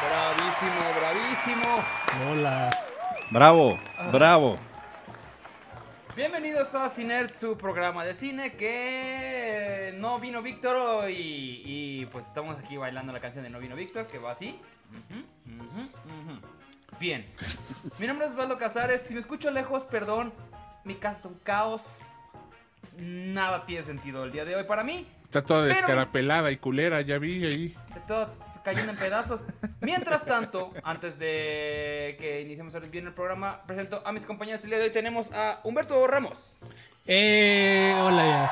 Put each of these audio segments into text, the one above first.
Bravísimo, bravísimo. Hola. Bravo, bravo. Bienvenidos a Cinert, su programa de cine que no vino Víctor y, y, pues estamos aquí bailando la canción de No vino Víctor que va así. Bien. Mi nombre es Valdo Casares. Si me escucho lejos, perdón. Mi casa es un caos. Nada tiene sentido el día de hoy para mí. Está toda Pero- descarapelada y culera, ya vi ahí. De todo cayendo en pedazos. Mientras tanto, antes de que iniciemos bien el programa, presento a mis compañeros. El día de hoy tenemos a Humberto Ramos. Eh, hola ya.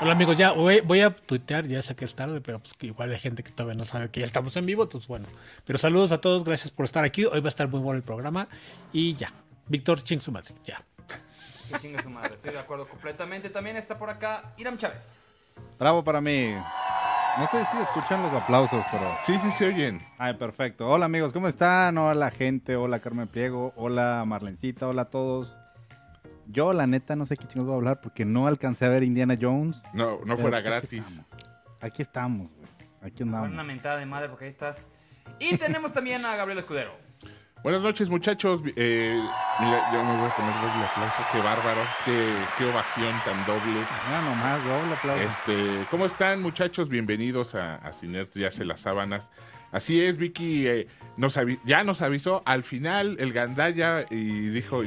Hola amigos, ya voy, voy a tuitear, ya sé que es tarde, pero pues que igual hay gente que todavía no sabe que ya estamos en vivo, entonces bueno. Pero saludos a todos, gracias por estar aquí. Hoy va a estar muy bueno el programa y ya. Víctor Ching su madre, ya. Que chingue su madre, estoy de acuerdo completamente. También está por acá Iram Chávez. Bravo para mí. No sé si escuchan los aplausos, pero... Sí, sí se oyen. Ay, perfecto. Hola amigos, ¿cómo están? Hola gente, hola Carmen Pliego, hola Marlencita, hola a todos. Yo la neta no sé qué chingos voy a hablar porque no alcancé a ver Indiana Jones. No, no fuera pues aquí gratis. estamos. Aquí estamos, güey. Aquí Una andamos. mentada de madre porque ahí estás. Y tenemos también a Gabriel Escudero. Buenas noches, muchachos. Eh, mira, yo me voy a poner doble aplauso. Qué bárbaro. Qué, qué ovación tan doble. Mira nomás, doble aplauso. Este, ¿Cómo están, muchachos? Bienvenidos a, a Cinert, ya se las sábanas. Así es, Vicky eh, nos avi- ya nos avisó al final el Gandaya y dijo,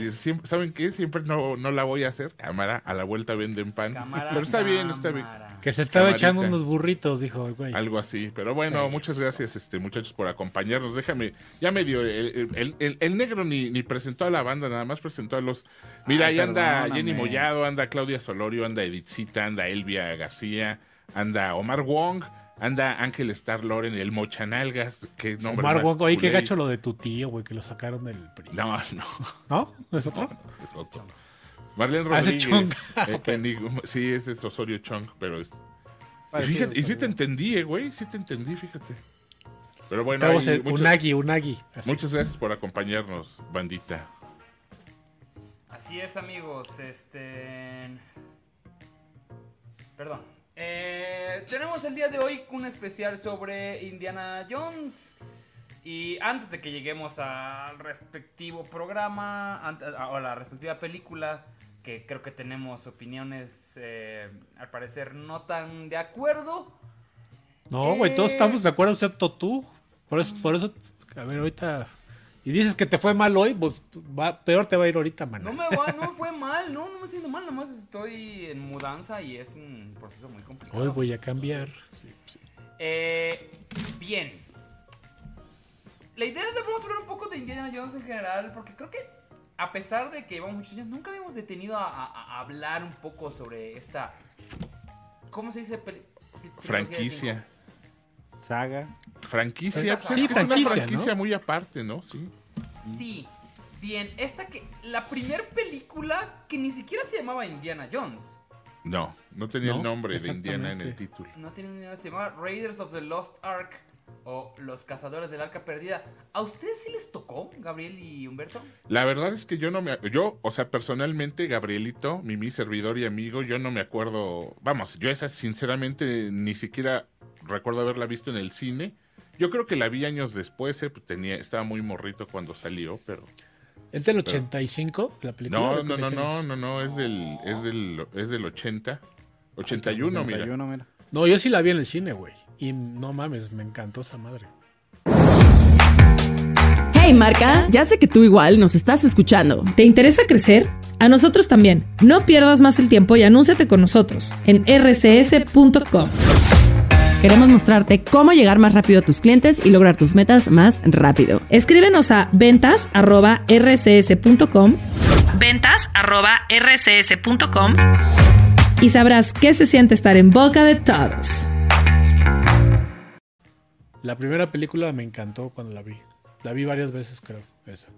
¿saben qué? Siempre no, no la voy a hacer. Cámara, a la vuelta venden pan. Cámara, Pero está bien, está bien. cámara. Que se estaba Camarita. echando unos burritos, dijo el güey. Algo así. Pero bueno, Sí, muchas gracias, este, muchachos, por acompañarnos. Déjame, ya medio, el, el- el- el negro ni, ni presentó a la banda, nada más presentó a los. Mira, Ay, ahí anda. Jenny Mollado, anda Claudia Solorio, anda Edithcita, anda Elvia García, anda Omar Wong, anda Ángel Star Loren, el Mochanalgas, que nombre Omar oye, qué gacho lo de tu tío, güey, que lo sacaron del PRI. No, no, ¿No? ¿Es otro? es otro. Marlene Ah, Rodríguez. Chong. eh, sí, ese es Osorio Chong, pero es. Y, fíjate, y sí te entendí, eh, güey, sí te entendí, fíjate. Pero bueno, Estamos ahí en muchas- Unagi, Unagi. Así. Muchas gracias por acompañarnos, bandita. Así es, amigos. Este. Perdón. Eh, tenemos el día de hoy un especial sobre Indiana Jones. Y antes de que lleguemos al respectivo programa, a a la respectiva película, que creo que tenemos opiniones, eh, al parecer, no tan de acuerdo. No, güey, todos Eh. estamos de acuerdo excepto tú. Por eso, por eso, a ver, ahorita. Y dices que te fue mal hoy, pues va, peor te va a ir ahorita, man. No me, va, no me fue mal, no, no me siento mal, nomás estoy en mudanza y es un proceso muy complicado. Hoy voy a cambiar. Eh, bien. La idea es que vamos a hablar un poco de Indiana Jones en general, porque creo que a pesar de que llevamos muchos años, nunca habíamos detenido a, a- a hablar un poco sobre esta... ¿Cómo se dice? De Franquicia. Saga. Franquicia. Sí, pues, es que es franquicia, una franquicia ¿no? muy aparte, ¿no? Sí. Sí. Bien, esta que... La primera película que ni siquiera se llamaba Indiana Jones. No, no tenía No, el nombre de Indiana en el título. No tiene ni idea, se llamaba Raiders of the Lost Ark o Los Cazadores del Arca Perdida. ¿A ustedes sí les tocó, Gabriel y Humberto? La verdad es que yo no me. Yo, o sea, personalmente, Gabrielito, mi, mi servidor y amigo, yo no me acuerdo. Vamos, yo esa, sinceramente, ni siquiera recuerdo haberla visto en el cine. Yo creo que la vi años después, eh, pues tenía, estaba muy morrito cuando salió, pero. ¿Es del 85 la película? No, ¿De no, no, no, no, no, es del, es del, es del 80. 81, mira. 91, mira. No, yo sí la vi en el cine, güey. Y no mames, me encantó esa madre. Hey marca, ya sé que tú igual nos estás escuchando. ¿Te interesa crecer? A nosotros también. No pierdas más el tiempo y anúnciate con nosotros en rcs.com. Queremos mostrarte cómo llegar más rápido a tus clientes y lograr tus metas más rápido. Escríbenos a ventas@rcs.com. ventas@rcs.com y sabrás qué se siente estar en boca de todos. La primera película me encantó cuando la vi. La vi varias veces, creo, esa.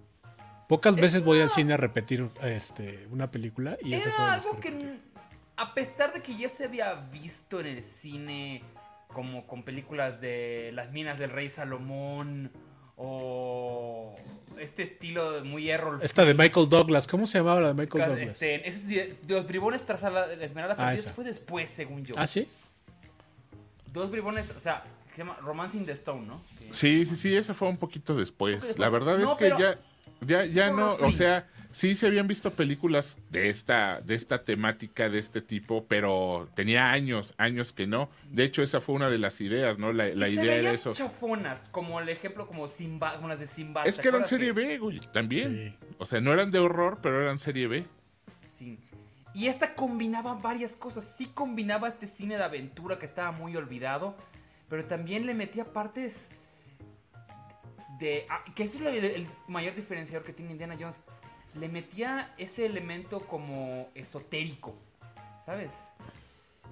Pocas veces voy al cine a repetir este, una película y esa fue de Era algo que, a pesar de que ya se había visto en el cine, como con películas de Las Minas del Rey Salomón, o este estilo muy Errol. Esta de Michael Douglas, ¿cómo se llamaba la de Michael Douglas? Este, es de, de los bribones tras la, la Esmeralda Ah, Perdida, fue después, según yo. ¿Ah, sí? Dos bribones, o sea, que se llama Romancing the Stone, ¿no? Que- Sí, sí, sí, esa fue un poquito después. después. La verdad No, es que pero- ya, ya, ya no, o sea, sí se habían visto películas de esta, de esta temática, de este tipo, pero tenía años, años que no. De hecho, esa fue una de las ideas, ¿no? La, la y se idea de veían eso. chafonas, como el ejemplo como Simba, como las de Simba. Es ¿te que eran serie B, güey, también. Sí. O sea, no eran de horror, pero eran serie B. Sí. Y esta combinaba varias cosas. Sí combinaba este cine de aventura que estaba muy olvidado, pero también le metía partes de... ah, que ese es el, el mayor diferenciador que tiene Indiana Jones. Le metía ese elemento como esotérico, ¿sabes?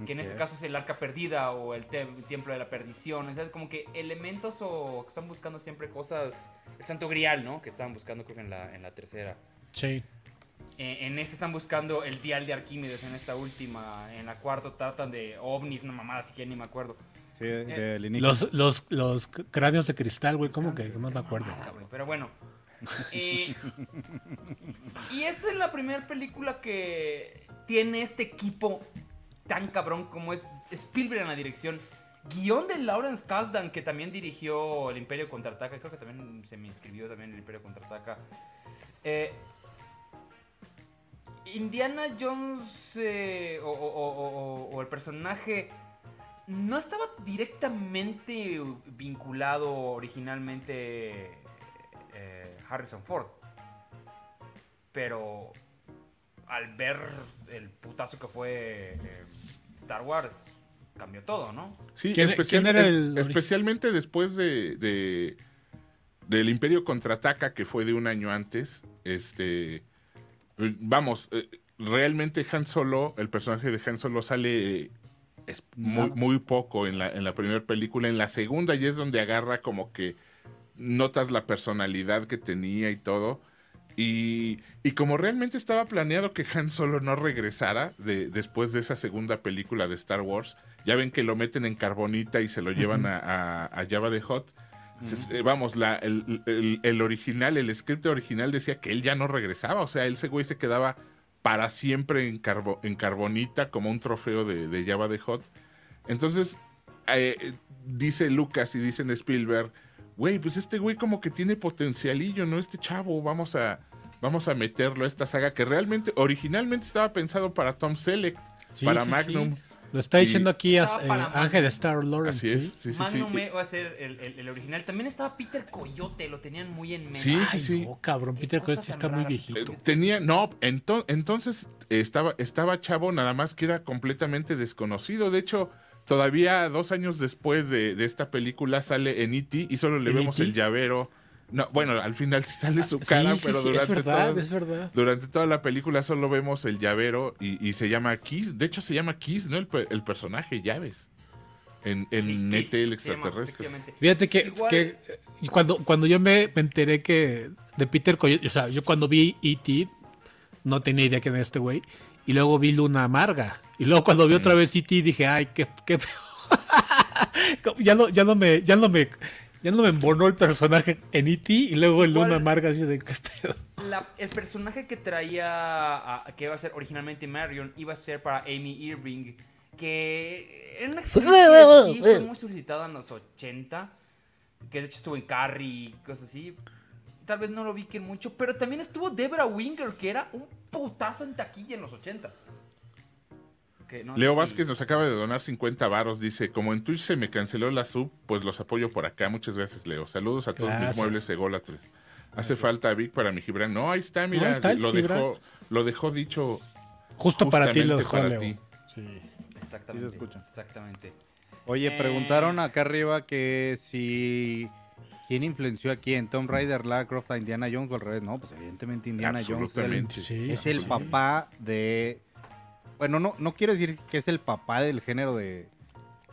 Que en este caso es el arca perdida o el te- templo de la perdición. Entonces, como que elementos o que están buscando siempre cosas... El santo grial, ¿no? Que estaban buscando creo que en la, en la tercera. Sí. Eh, en este están buscando el dial de Arquímedes en esta última. En la cuarta tratan de ovnis, una mamada así que ni me acuerdo. Sí, del inicio. Los, los, los cráneos de cristal, güey, ¿cómo que? No me acuerdo. Ah, cabrón, pero bueno. Y esta es la primera película que tiene este equipo tan cabrón como es Spielberg en la dirección. Guión de Lawrence Kasdan, que también dirigió El Imperio Contraataca. Creo que también se me inscribió también El Imperio Contraataca. Eh, Indiana Jones eh, o, o- o- o- o el personaje no estaba directamente vinculado originalmente eh, Harrison Ford. Pero al ver el putazo que fue eh, Star Wars, cambió todo, ¿no? Sí, ¿Quién- especial- quién era es- el especialmente después de, de- del Imperio contraataca que fue de un año antes. Este, vamos, eh, realmente Han Solo, el personaje de Han Solo sale es muy, Nada. muy poco en la, en la primera película. En la segunda ya es donde agarra como que notas la personalidad que tenía y todo. Y, y como realmente estaba planeado que Han Solo no regresara de, después de esa segunda película de Star Wars, ya ven que lo meten en carbonita y se lo llevan a, a, a Jabba the Hutt. Se- eh, Vamos, la, el, el- el original, el script original decía que él ya no regresaba. O sea, ese güey se quedaba para siempre en, carbo- en carbonita como un trofeo de, de Jabba the Hutt. Entonces, eh, dice Lucas y dicen Spielberg, güey, pues este güey como que tiene potencialillo, ¿no? Este chavo, vamos a, vamos a meterlo a esta saga que realmente, originalmente estaba pensado para Tom Selleck, Sí, para sí, Magnum. sí. Lo está diciendo aquí eh. Ángel Star Lawrence. Así es, ¿sí? sí. Magnum eh, va a ser el, el- el original. También estaba Peter Coyote, lo tenían muy en mente. Sí, sí, Ay, sí. no, cabrón, Peter Coyote está muy viejito. Eh, Tenía, no, ento- entonces eh, estaba, estaba chavo, nada más que era completamente desconocido. De hecho, todavía dos años después de, de esta película sale en E.T. y solo le ¿En vemos E.T.? el llavero. No, bueno, al final sí sale su Sí, cara, sí, pero sí, es durante verdad, todo- es verdad. Durante toda la película solo vemos el llavero y, y se llama Kiss. De hecho, se llama Kiss, ¿no? El, el personaje Llaves. En, en Sí, ET, sí, el llama, extraterrestre. Fíjate que, que, cuando, cuando yo me, me enteré que de Peter Coyote, o sea, yo cuando vi E.T., no tenía idea que era este güey, y luego vi Luna Amarga, y luego cuando vi otra vez E.T. dije, ay, qué, qué feo". ya no, ya no me, ya no me, ya no me embonó el personaje en E.T. y luego en Igual- Luna Amarga así de qué pedo. La- el personaje que traía, a- que iba a ser originalmente Marion, iba a ser para Amy Irving, que era una actriz que sí fue muy solicitada en los 80, que de hecho estuvo en Carrie y cosas así. Tal vez no lo vi que mucho, pero también estuvo Debra Winger, que era un putazo en taquilla en los 80. Que no sé Leo si- Vázquez nos acaba de donar 50 varos. Dice, como en Twitch se me canceló la sub, pues los apoyo por acá. Muchas gracias, Leo. Saludos a todos mis muebles ególatres. Hace falta Vic para mi Gibran. No, ahí está, mira. ahí está el lo, Gibran. dejó, lo dejó dicho. Justo para ti lo dejó para Leo. ti. Sí. Exactamente. Sí se escucha. Exactamente. Oye, Eh. preguntaron acá arriba que si... ¿Quién influenció aquí en Tom Raider, Lara Croft a Indiana Jones o al revés? No, pues evidentemente Indiana Jones es el- Absolutamente. Sí, es el sí. papá de... Bueno, no, no quiero decir que es el papá del género de,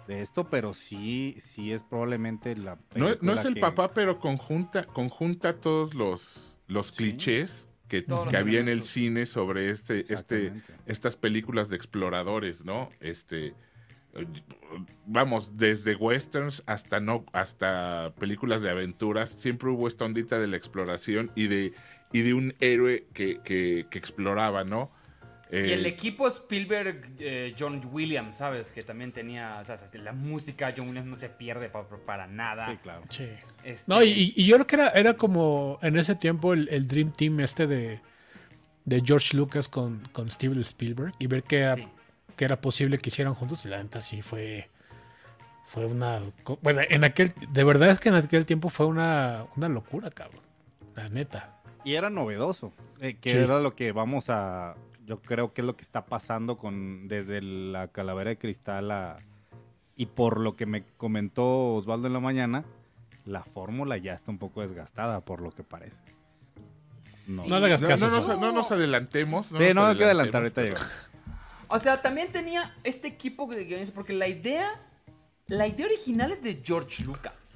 de esto, pero sí, sí es probablemente la No, no es el que- papá, pero conjunta, conjunta todos los, los Sí. clichés que, Todos los que había en el cine sobre este, este, estas películas de exploradores, ¿no? Este, vamos, desde westerns hasta no, hasta películas de aventuras, siempre hubo esta ondita de la exploración y de, y de un héroe que, que, que exploraba, ¿no? Eh, Y el equipo Spielberg, eh, John Williams, ¿sabes? Que también tenía. o sea, la música, John Williams no se pierde pa- para, nada. Sí, claro. Sí. Este, No, y, y yo creo que era, era como en ese tiempo el, el Dream Team este de, de George Lucas con, con Steven Spielberg y ver que era, Sí. que era posible que hicieran juntos y la neta sí fue fue una bueno en aquel de verdad es que en aquel tiempo fue una, una locura cabrón la neta Y era novedoso, eh, que Sí. era lo que vamos a, yo creo que es lo que está pasando con desde la calavera de cristal a, y por lo que me comentó Osvaldo en la mañana, la fórmula ya está un poco desgastada por lo que parece. No, No le hagas no, caso no nos, Sol. no nos adelantemos. No Sí, nos no, hay que adelantar, ahorita llegamos. O sea, también tenía este equipo de guionistas, porque la idea, la idea original es de George Lucas.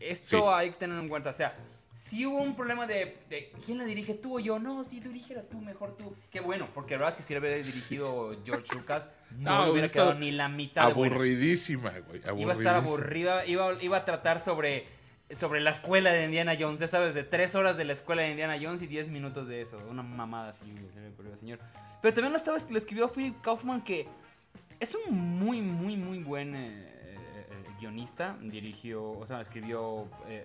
Esto Sí. hay que tenerlo en cuenta. O sea, si hubo un problema de, de quién la dirige, tú o yo. No, sí, dirígela tú, mejor tú. Qué bueno, porque la verdad es que si la hubiera dirigido George Lucas, no, No, hubiera quedado ni la mitad bueno. Aburridísima, güey. Iba a estar aburrida, iba, iba a tratar sobre, sobre la escuela de Indiana Jones, ya sabes, de tres horas de la escuela de Indiana Jones y diez minutos de eso, una mamada así, señor. Pero también lo, estaba, lo escribió Philip Kaufman, que es un muy, muy, muy buen eh, eh, eh, guionista, dirigió, o sea, escribió eh,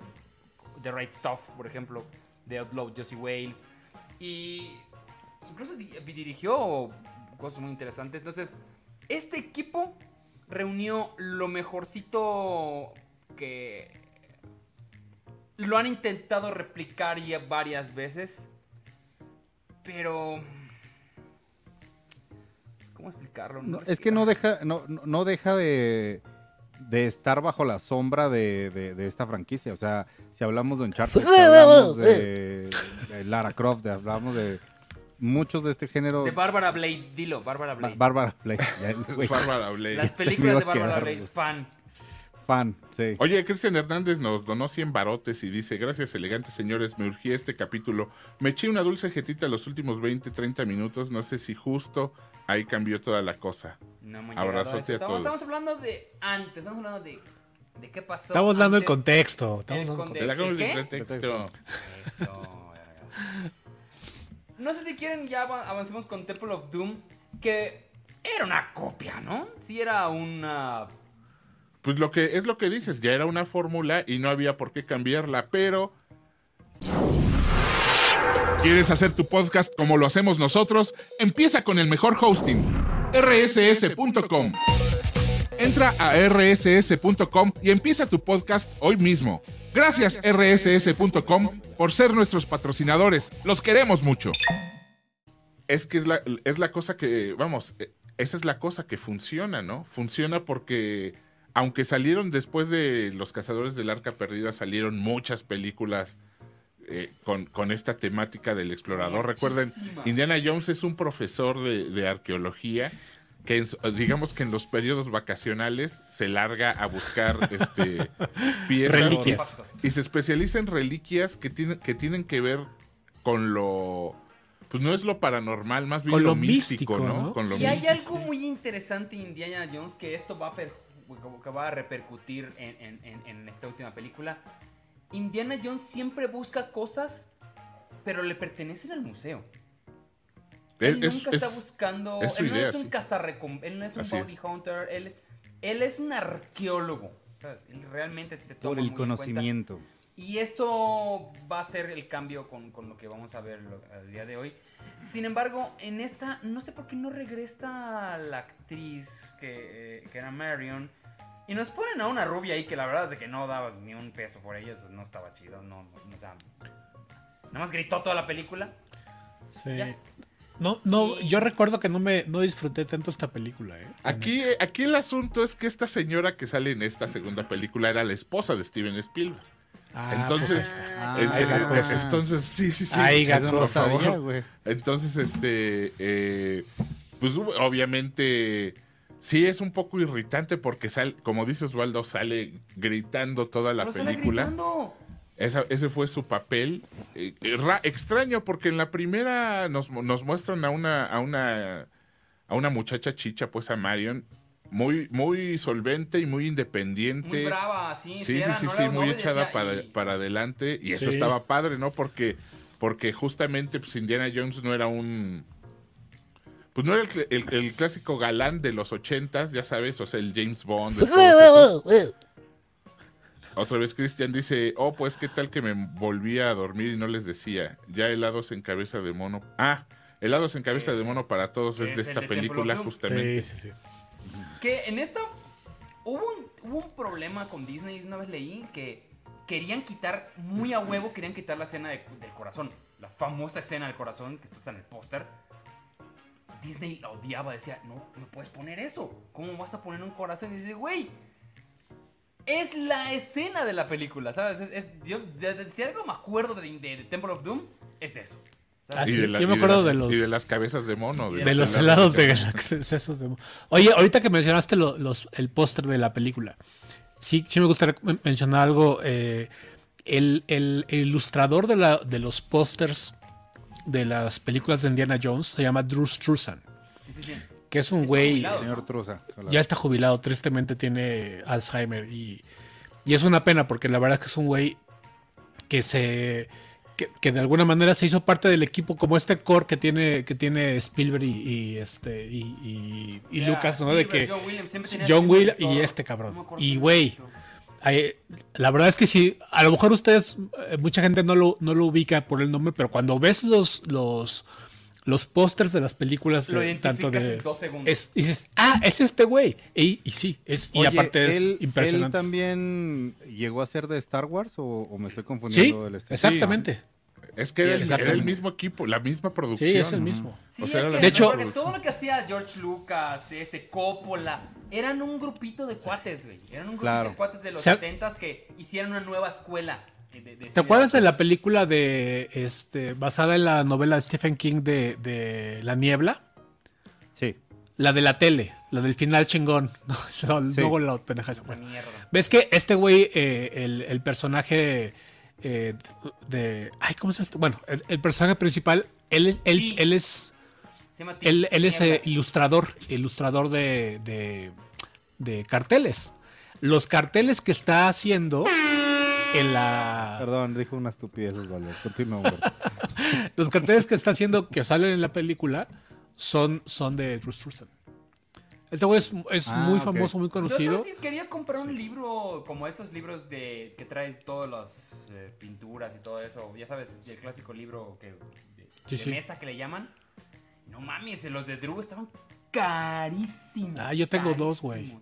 The Right Stuff, por ejemplo, de Outlaw Josie Wales, y incluso di- dirigió cosas muy interesantes, entonces, este equipo reunió lo mejorcito que lo han intentado replicar ya varias veces, pero ¿cómo explicarlo? No, es que no deja, no- no deja de, de estar bajo la sombra de, de- de esta franquicia. O sea, si hablamos de Uncharted, si hablamos de, de Lara Croft, de- hablamos de muchos de este género. de Bárbara Blade, dilo, Bárbara Ba- Blade. Bárbara Blade, Bárbara Blade. Las películas de Bárbara Blade, fan. Fan, sí. Oye, Cristian Hernández nos donó 100 barotes y dice, gracias elegantes señores, me urgía este capítulo. Me eché una dulce jetita los últimos 20, 30 minutos, no sé si justo ahí cambió toda la cosa. No Abrazote a Estamos, todos. estamos hablando de antes, estamos hablando de, de qué pasó. estamos dando el contexto estamos El dando el el pretexto. Eso. No sé si quieren ya ava- avancemos con Temple of Doom, que era una copia, ¿no? Sí era una... Pues lo que es lo que dices, ya era una fórmula y no había por qué cambiarla, pero ¿Quieres hacer tu podcast como lo hacemos nosotros? Empieza con el mejor hosting, rss.com. Entra a rss.com y empieza tu podcast hoy mismo. Gracias rss.com por ser nuestros patrocinadores. Los queremos mucho. Es que es la, es la cosa que, vamos, eh, esa es la cosa que funciona, ¿no? Funciona porque, aunque salieron después de Los Cazadores del Arca Perdida, salieron muchas películas eh, con, con esta temática del explorador. Recuerden. Indiana Jones es un profesor de, de arqueología que en digamos que en los periodos vacacionales se larga a buscar este, piezas Reliquias. y se especializa en reliquias que tienen, que tienen que ver con lo... Pues no es lo paranormal, más bien Con lo, lo místico, místico, ¿no? ¿no? Con lo Si hay místico. algo muy interesante en Indiana Jones que esto va a, per- como que va a repercutir en, en- en- en esta última película, Indiana Jones siempre busca cosas, pero le pertenecen al museo. Él es- nunca es- está buscando. es él no idea, es un sí. cazarrecom- él no es un Así bounty es. hunter, él es, él es un arqueólogo. ¿sabes? Él realmente se toma Por muy el en cuenta. conocimiento. Y eso va a ser el cambio con, con lo que vamos a ver lo- el día de hoy. Sin embargo, en esta, no sé por qué no regresa la actriz que, que era Marion. Y nos ponen a una rubia ahí que la verdad es de que no dabas ni un peso por ella. No estaba chido. No, no, o sea, nada más gritó toda la película. Sí. Ya. No, no, yo recuerdo que no me no disfruté tanto esta película, ¿eh? Aquí, aquí el asunto es que esta señora que sale en esta segunda película era la esposa de Steven Spielberg. Ah, Entonces, pues, Ah, Eh, eh, entonces, sí, sí, sí. Ahí, muchachos, gato, por no sabía, favor. güey. Entonces, este, eh, pues obviamente, sí es un poco irritante porque sale, como dice Osvaldo, sale gritando toda la sale película. gritando. Esa- ese fue su papel. Eh, ra- extraño porque en la primera nos, nos muestran a una, a una, a una muchacha chicha, pues a Marion, muy, muy solvente y muy independiente. Muy brava, sí. Sí, sí, era- sí, no muy echada para, y- para adelante. Y eso Sí. estaba padre, ¿no? Porque, porque justamente pues, Indiana Jones no era un, Pues no era el, cl- el- el clásico galán de los ochentas, ya sabes, o sea, el James Bond. Otra vez Cristian dice, oh, pues qué tal que me volví a dormir y no les decía, ya helados en cabeza de mono. Ah, helados en cabeza de mono para todos es de esta película justamente. Sí, sí, sí. Que en esta hubo un, hubo un problema con Disney, una vez leí que querían quitar, muy a huevo, querían quitar la escena de- del corazón. La famosa escena del corazón que está en el póster. Disney la odiaba, decía, no, no puedes poner eso. ¿Cómo vas a poner un corazón? Y dice, güey, es la escena de la película, ¿sabes? Es- es- yo, si algo me acuerdo de- de Temple of Doom, es de eso. Ah, Y sí, de la- yo me acuerdo las- de los- Y de las cabezas de mono. De los helados de esos de- Oye, ahorita que mencionaste lo- los, el póster de la película, sí, sí me gustaría men- mencionar algo. eh, el, el- el ilustrador de, la, de los pósters de las películas de Indiana Jones se llama Drew Struzan, Sí, sí, sí. que es un güey, jubilado. Señor Truza. ya está jubilado, tristemente tiene Alzheimer y, y es una pena porque la verdad que es un güey que se que, que de alguna manera se hizo parte del equipo como este core que tiene que tiene Spielberg y, y, este y, y- y O sea, Lucas, ¿no? De que John Williams, el Will y este cabrón. No Y güey, la verdad es que sí, a lo mejor ustedes, eh, mucha gente no lo, no lo ubica por el nombre, pero cuando ves los, los, los pósters de las películas, Lo de, identificas tanto de... en dos segundos. es- dices, ah, es este güey. Y, y sí, es, y Oye, aparte es ¿él, impresionante. ¿Él también llegó a ser de Star Wars o, o me estoy sí, confundiendo del estilo? exactamente. Es que era, el- era el Exactamente. mismo equipo, la misma producción. Sí, es el mismo. Sí, O sea, es era que De hecho- porque todo lo que hacía George Lucas, este Coppola, eran un grupito de cuates, güey. Eran un grupito Claro. de cuates de los O sea- 70 que hicieron una nueva escuela. De- de- de ¿Te acuerdas de la película de este basada en la novela de Stephen King de, de La Niebla? Sí. La de la tele, la del final chingón. No, eso, Sí. luego la pendeja esa mierda. ¿Ves que este güey, eh, el, el personaje eh, de. Ay, ¿cómo se llama? Bueno, el, el personaje principal, él, él, Sí. él es. Se llama Él, él es eh, ilustrador, ilustrador de, de, de carteles. Los carteles que está haciendo en la. Perdón, dijo una estupidez, Osvaldo. Continúa. Los carteles que está haciendo que salen en la película son, son de Drew Struzan. Este güey es, es Ah, muy famoso, muy Yo conocido. sí quería comprar un libro como esos libros de que traen todas las eh, pinturas y todo eso. Ya sabes, el clásico libro que, de, Sí, de sí. mesa que le llaman. No mames, los de Drew estaban carísimos. Ah, yo tengo dos, güey.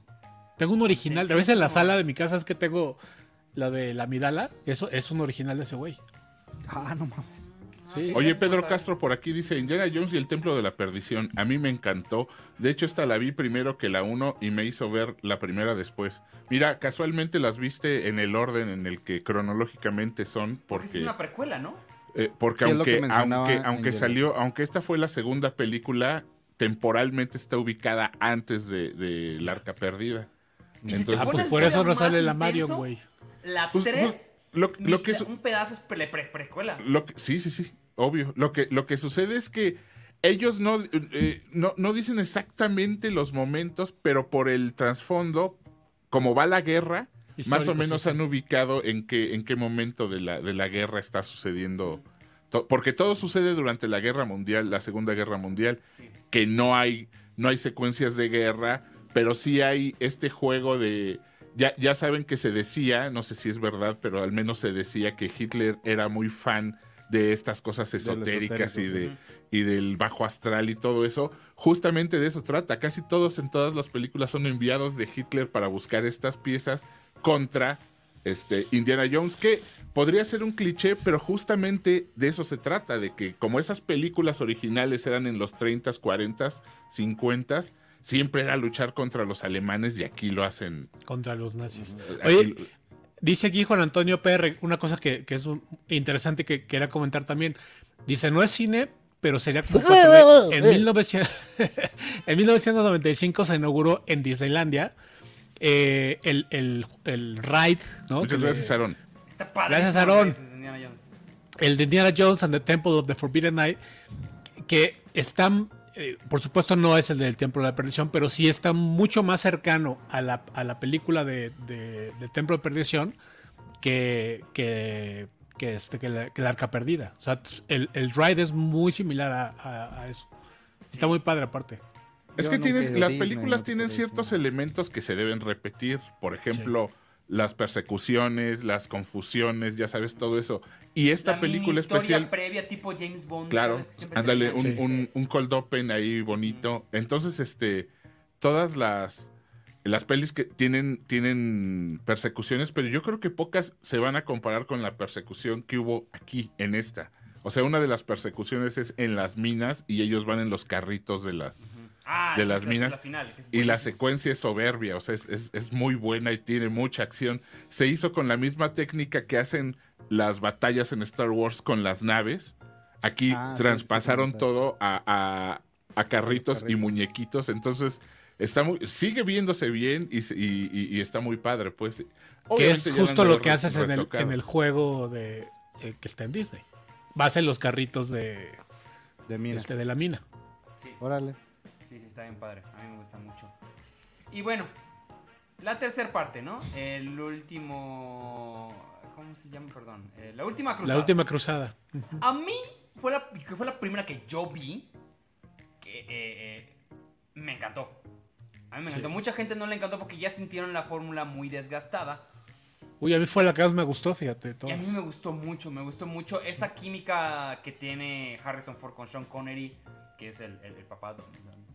Tengo un original. A veces en la sala de mi casa es que tengo la de la Midala. Eso es un original de ese güey. ah, no mames. Sí. Oye, Pedro. Castro por aquí dice Indiana Jones y el Templo de la Perdición. A mí me encantó. De hecho, esta la vi primero que la 1 y me hizo ver la primera después. Mira, casualmente las viste en el orden en el que cronológicamente son, Porque es una precuela, ¿no? eh, porque Sí, aunque, aunque, aunque salió, aunque esta fue la segunda película, temporalmente está ubicada antes de, de El Arca Perdida. Entonces, Ah, pues por eso no sale la Mario, güey. La Pues, 3, pues, lo, lo que es, un pedazo es pre, pre- precuela. Lo que- sí, sí, sí, obvio. Lo que, lo que sucede es que ellos no, eh, no, no dicen exactamente los momentos, pero por el trasfondo, como va la guerra, más o menos sí. han ubicado en qué, en qué momento de la, de la guerra está sucediendo. to- Porque todo sucede durante la guerra mundial, la Segunda Guerra Mundial, Sí. que no hay, no hay secuencias de guerra, pero sí hay este juego de... Ya, ya saben que se decía, no sé si es verdad, pero al menos se decía que Hitler era muy fan de estas cosas esotéricas y, de, y del bajo astral y todo eso. Justamente de eso trata. Casi todos en todas las películas son enviados de Hitler para buscar estas piezas contra este, Indiana Jones, que podría ser un cliché, pero justamente de eso se trata, de que como esas películas originales eran en los 30s, 40s, 50s, siempre era luchar contra los alemanes y aquí lo hacen. Contra los nazis. aquí Oye, dice aquí Juan Antonio PR una cosa que, que es un- interesante que quería comentar también. Dice, no es cine, pero sería como 4D. En, 1900 en 1995 se inauguró en Disneylandia eh, el, el, el ride, ¿no? Muchas gracias, Aaron. Gracias, Jones. el de Indiana Jones and the Temple of the Forbidden Night, que están, eh, por supuesto no es el del Templo de la Perdición, pero sí está mucho más cercano a la, a la película de, de- del Templo de Perdición que, que, que este, que, la, que la Arca Perdida. O sea, el, el ride es muy similar a, a- a eso. Está muy padre aparte. Es Yo que tienes, las películas no tienen ciertos elementos que se deben repetir. Por ejemplo, las persecuciones, las confusiones, ya sabes, todo eso. Y esta La película historia especial, previa tipo James Bond. claro, ándale, un, un, un cold open ahí bonito. Entonces, este, todas las, las pelis que tienen, tienen persecuciones, pero yo creo que pocas se van a comparar con la persecución que hubo aquí, en esta. O sea, una de las persecuciones es en las minas y ellos van en los carritos de las... Ah, de las minas. la final, Y la secuencia es soberbia, o sea, es, es- es muy buena y tiene mucha acción. Se hizo con la misma técnica que hacen las batallas en Star Wars con las naves. Aquí Ah, traspasaron sí, sí, todo a, a- a carritos y muñequitos, entonces está muy, sigue viéndose bien y, y- y- y está muy padre, pues. Que es justo lo que haces en el, en el juego de eh, que está en Disney. Vas en los carritos de, De mina. este, de la mina. Sí, Órale. Sí, sí, está bien padre. A mí me gusta mucho. Y bueno, la tercera parte, ¿no? El último... ¿Cómo se llama? Perdón. Eh, la última cruzada. La última cruzada. A mí fue la, que fue la primera que yo vi que eh, eh, me encantó. A mí me encantó. Sí. Mucha gente no le encantó porque ya sintieron la fórmula muy desgastada. Uy, a mí fue la que más me gustó, fíjate. Y a Todas. mí me gustó mucho, me gustó mucho esa química que tiene Harrison Ford con Sean Connery, que es el, el- el papá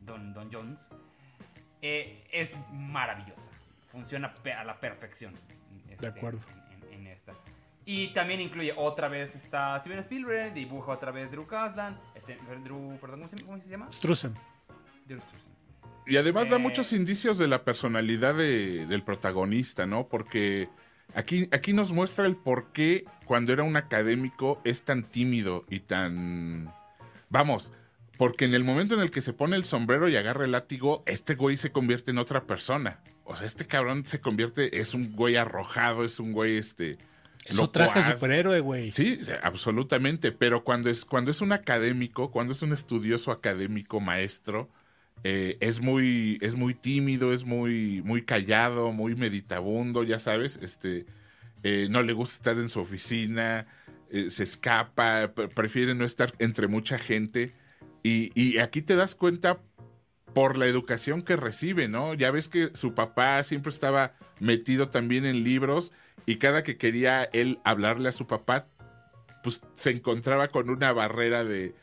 Don, Don Jones. Eh, es maravillosa. Funciona a la perfección. este, acuerdo. En, en- en esta. Y también incluye otra vez está Steven Spielberg, dibuja otra vez Drew Kasdan, este, Drew, perdón, ¿cómo se, cómo se llama? Strusen. Drew Struzan. Y además da Eh. muchos indicios de la personalidad de- del protagonista, ¿no? Porque aquí, aquí nos muestra el por qué cuando era un académico es tan tímido y tan... Vamos, porque en el momento en el que se pone el sombrero y agarra el látigo, este güey se convierte en otra persona. O sea, este cabrón se convierte, es un güey arrojado, es un güey, este... Es un traje superhéroe, güey. Sí, absolutamente. Pero cuando es, cuando es un académico, cuando es un estudioso académico maestro, eh, es muy, es muy tímido, es muy, muy callado, muy meditabundo, ya sabes, este, eh, no le gusta estar en su oficina, eh, se escapa, pre- prefiere no estar entre mucha gente. Y, y aquí te das cuenta por la educación que recibe, ¿no? Ya ves que su papá siempre estaba metido también en libros y cada que quería él hablarle a su papá, pues se encontraba con una barrera de,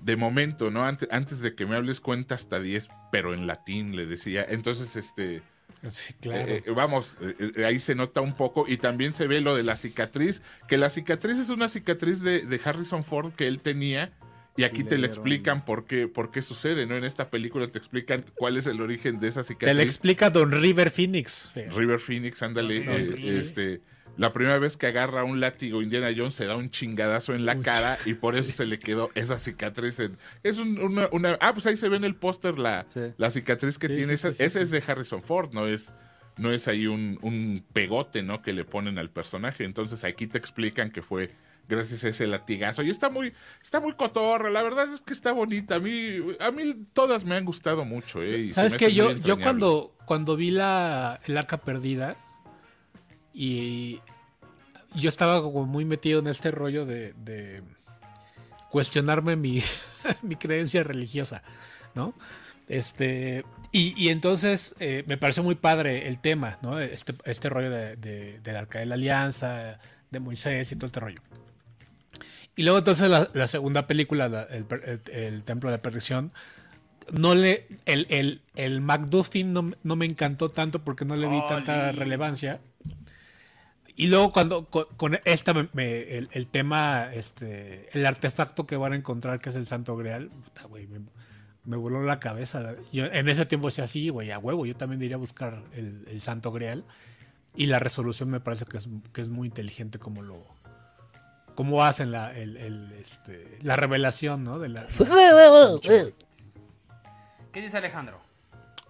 de momento, ¿no? Antes, antes de que me hables cuenta hasta 10, pero en latín le decía. Entonces, este, Sí, claro. eh, eh, vamos, eh, eh, ahí se nota un poco y también se ve lo de la cicatriz, que la cicatriz es una cicatriz de, de Harrison Ford que él tenía y aquí te le explican por qué, por qué sucede, ¿no? En esta película te explican cuál es el origen de esa Te cicatriz. le explica Don River Phoenix. River Phoenix, ándale, eh, este, la primera vez que agarra un látigo Indiana Jones se da un chingadazo en la cara y por eso se le quedó esa cicatriz. en- es un- una, una- ah, pues ahí se ve en el póster la, Sí. la cicatriz que Sí, tiene. esa sí, esa sí. es de Harrison Ford, no es, no es ahí un, un pegote, ¿no? Que le ponen al personaje. Entonces aquí te explican que fue gracias a ese latigazo. Y está muy, está muy cotorra, la verdad es que está bonita. A mí, a mí todas me han gustado mucho, ¿eh? ¿Sabes qué? Yo, yo cuando, cuando vi la, el arca perdida y yo estaba como muy metido en este rollo de, de cuestionarme mi, mi creencia religiosa, ¿no? Este, y, y entonces eh, me pareció muy padre el tema, ¿no? Este, este rollo de, de- del arca de la alianza, de Moisés y todo este rollo. Y luego entonces la, la segunda película, la- el, per- el- el Templo de la Perdición, no le el, el, el MacGuffin no, no me encantó tanto porque no le vi tanta relevancia. Y luego cuando con, con esta me- me- el, el tema, este, el artefacto que van a encontrar que es el Santo Grial, puta, güey, me, me voló la cabeza. Yo en ese tiempo decía así, güey, a huevo, yo también iría a buscar el, el Santo Grial. Y la resolución me parece que es, que es muy inteligente como lo cómo hacen la, el, el, este, la revelación, ¿no? De la, ¿Qué dice Alejandro?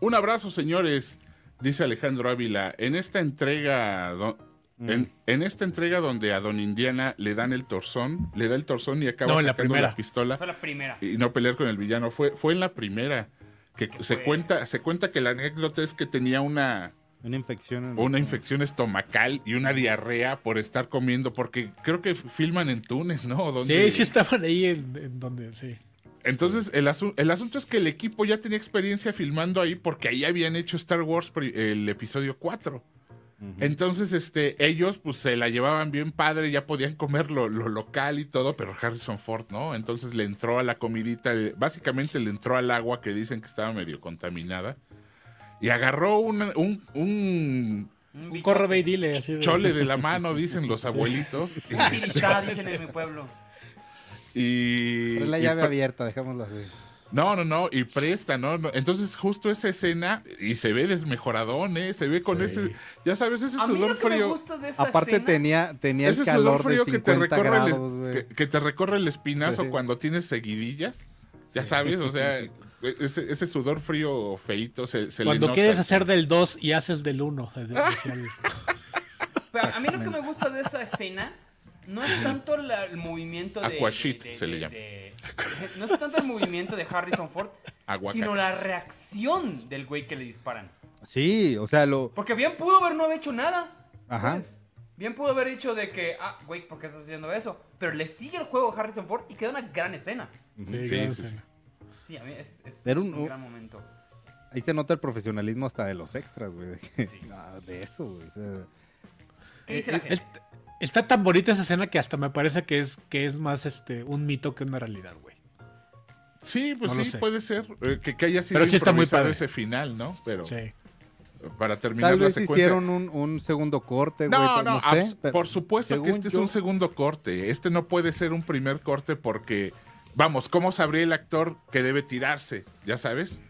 Un abrazo, señores, dice Alejandro Ávila. En esta entrega, do- Mm. en, en esta entrega donde a Don Indiana le dan el torzón, le da el torzón y acaba No, en la sacando primera. la pistola Fue la primera. y no pelear con el villano. Fue, fue en la primera. Que Que se fue- cuenta, se cuenta que la anécdota es que tenía una, Una infección. en- una infección estomacal y una diarrea por estar comiendo, porque creo que filman en Túnez, ¿no? Sí, sí estaban ahí en, en donde, sí. Entonces, el, asu- el asunto es que el equipo ya tenía experiencia filmando ahí porque ahí habían hecho Star Wars el episodio 4. Entonces, este, ellos pues se la llevaban bien padre, ya podían comer lo, lo local y todo, pero Harrison Ford, ¿no? Entonces le entró a la comidita, básicamente le entró al agua que dicen que estaba medio contaminada. Y agarró una- un, un Un Corre, y dile así de... chole de la mano, dicen los abuelitos. Pirichá, dicen en mi pueblo. Y, es la llave abierta, dejémoslo así. No, no, no, y presta, ¿no? No, Entonces, justo esa escena, y se ve desmejoradón, ¿eh? Se ve con Sí. ese, ya sabes, ese A sudor frío. Aparte escena- tenía, tenía el Ese sudor calor frío de que te 50 recorre grados, el, que, que te recorre el espinazo Sí. cuando tienes seguidillas. Ya sabes, o sea, ese, ese sudor frío feito se, se le Cuando nota. quieres hacer del 2 y haces del 1. Pero a mí lo que me gusta de esa escena no es tanto la- el movimiento de. Aquashit de- de- se le de- llama. de- no es tanto el movimiento de Harrison Ford, Aguacate. sino la reacción del güey que le disparan. Sí, o sea, lo... Porque bien pudo haber no haber hecho nada. Ajá. ¿sabes? Bien pudo haber dicho de que, ah, güey, ¿por qué estás haciendo eso? Pero le sigue el juego a Harrison Ford y queda una gran escena. Sí, Sí, gran sí, escena. Sí, a mí es, es Era un, un- gran momento. Ahí se nota el profesionalismo hasta de los extras, güey. De, que- Sí. ah, de eso, güey. o sea, ¿Qué dice la Eh, gente? es- Está tan bonita esa escena que hasta me parece que es, que es más este un mito que una realidad, güey. Sí, pues No sí, puede ser. eh, que, que haya sido Pero sí está muy padre. ese final, ¿no? Pero Sí. Para terminar Tal la vez secuencia. hicieron un, un segundo corte, güey. No, no, sé, pero por supuesto que este es un segundo corte. Este no puede ser un primer corte porque, vamos, ¿cómo sabría el actor que debe tirarse? ¿Ya sabes?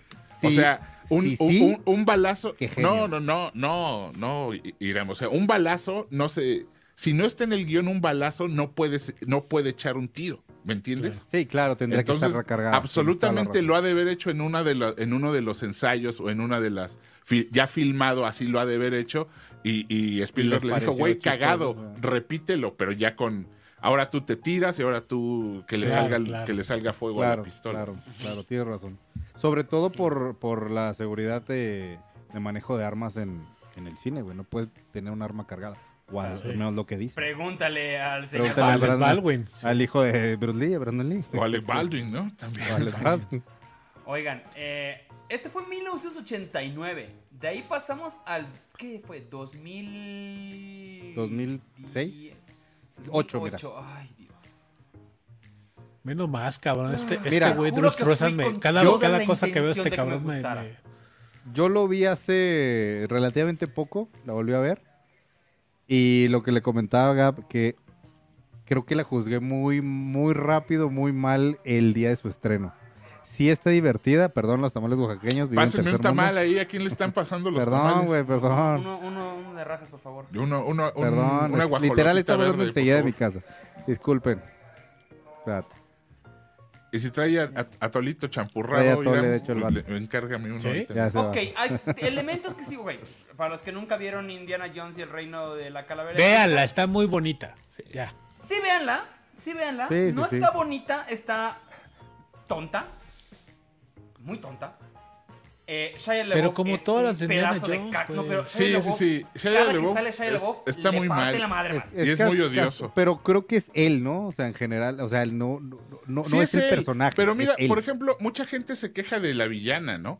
o sea, un, sí, un- sí. un- un balazo. No, no, no, no, no, Irán. O sea, un balazo, no sé. Si no está en el guion un balazo, no puede, no puede echar un tiro. ¿Me entiendes? Sí, claro, tendría que estar recargado. absolutamente lo ha de haber hecho en una de la- en uno de los ensayos o en una de las ya filmado, así lo ha de haber hecho y, y Spielberg le dijo, güey, cagado, o sea. repítelo, pero ya con ahora tú te tiras y ahora tú que le Claro, salga claro. que le salga fuego a Claro, la pistola. claro, claro, tienes razón. Sobre todo por, por la seguridad de, de manejo de armas en, en el cine, güey. No puedes tener un arma cargada. O al Sí. menos lo que dice. Pregúntale al señor. Pregúntale a Alec Brandon- Baldwin, sí. Al hijo de Bruce Lee, a Brandon Lee. O Alec Baldwin, ¿no? También. O Alec Baldwin. Oigan, eh, este fue en 1989. De ahí pasamos al. ¿Qué fue? 2000. 2006. Ocho, mira. Ay, Dios. Menos más, cabrón. Este, este Mira, güey, juro Drew Struzan, me- cada, cada cosa que veo este cabrón me, me- Yo lo vi hace relativamente poco, la volví a ver. Y lo que le comentaba a Gab, que creo que la juzgué muy, muy rápido, muy mal el día de su estreno. Sí está divertida, perdón los tamales oaxaqueños. Pásenme un mundo. tamal ahí, ¿a quién le están pasando los Perdón, tamales? güey, perdón. Uno, uno, uno de rajas, por favor. Uno, uno, un- Perdón, una literal estaba verde, hablando enseguida de mi casa. Disculpen. Espérate. Y si trae a, a- atolito champurrado, Trae Irán, de hecho, el le- encárgame uno ¿Sí? ahorita. Ya se Ok, va. hay elementos que sí, güey. Para los que nunca vieron Indiana Jones y el reino de la calavera. Véanla, está muy bonita. Ya. Sí, véanla. Sí, véanla. Sí, sí, no sí. está bonita, está tonta. Muy tonta. Eh, Shia LaBeouf Pero como es todas las de Indiana pedazo de No, pero Sí, Shia sí, LaBeouf, sí. Shia cada LaBeouf que sale Shia es- LaBeouf, está le muy parte mal. la madre más. Y es muy odioso. Pero creo que es él, ¿no? O sea, en general, o sea, él no, no, no, Sí no es, el él, personaje. Pero es mira, por ejemplo, mucha gente se queja de la villana, ¿no?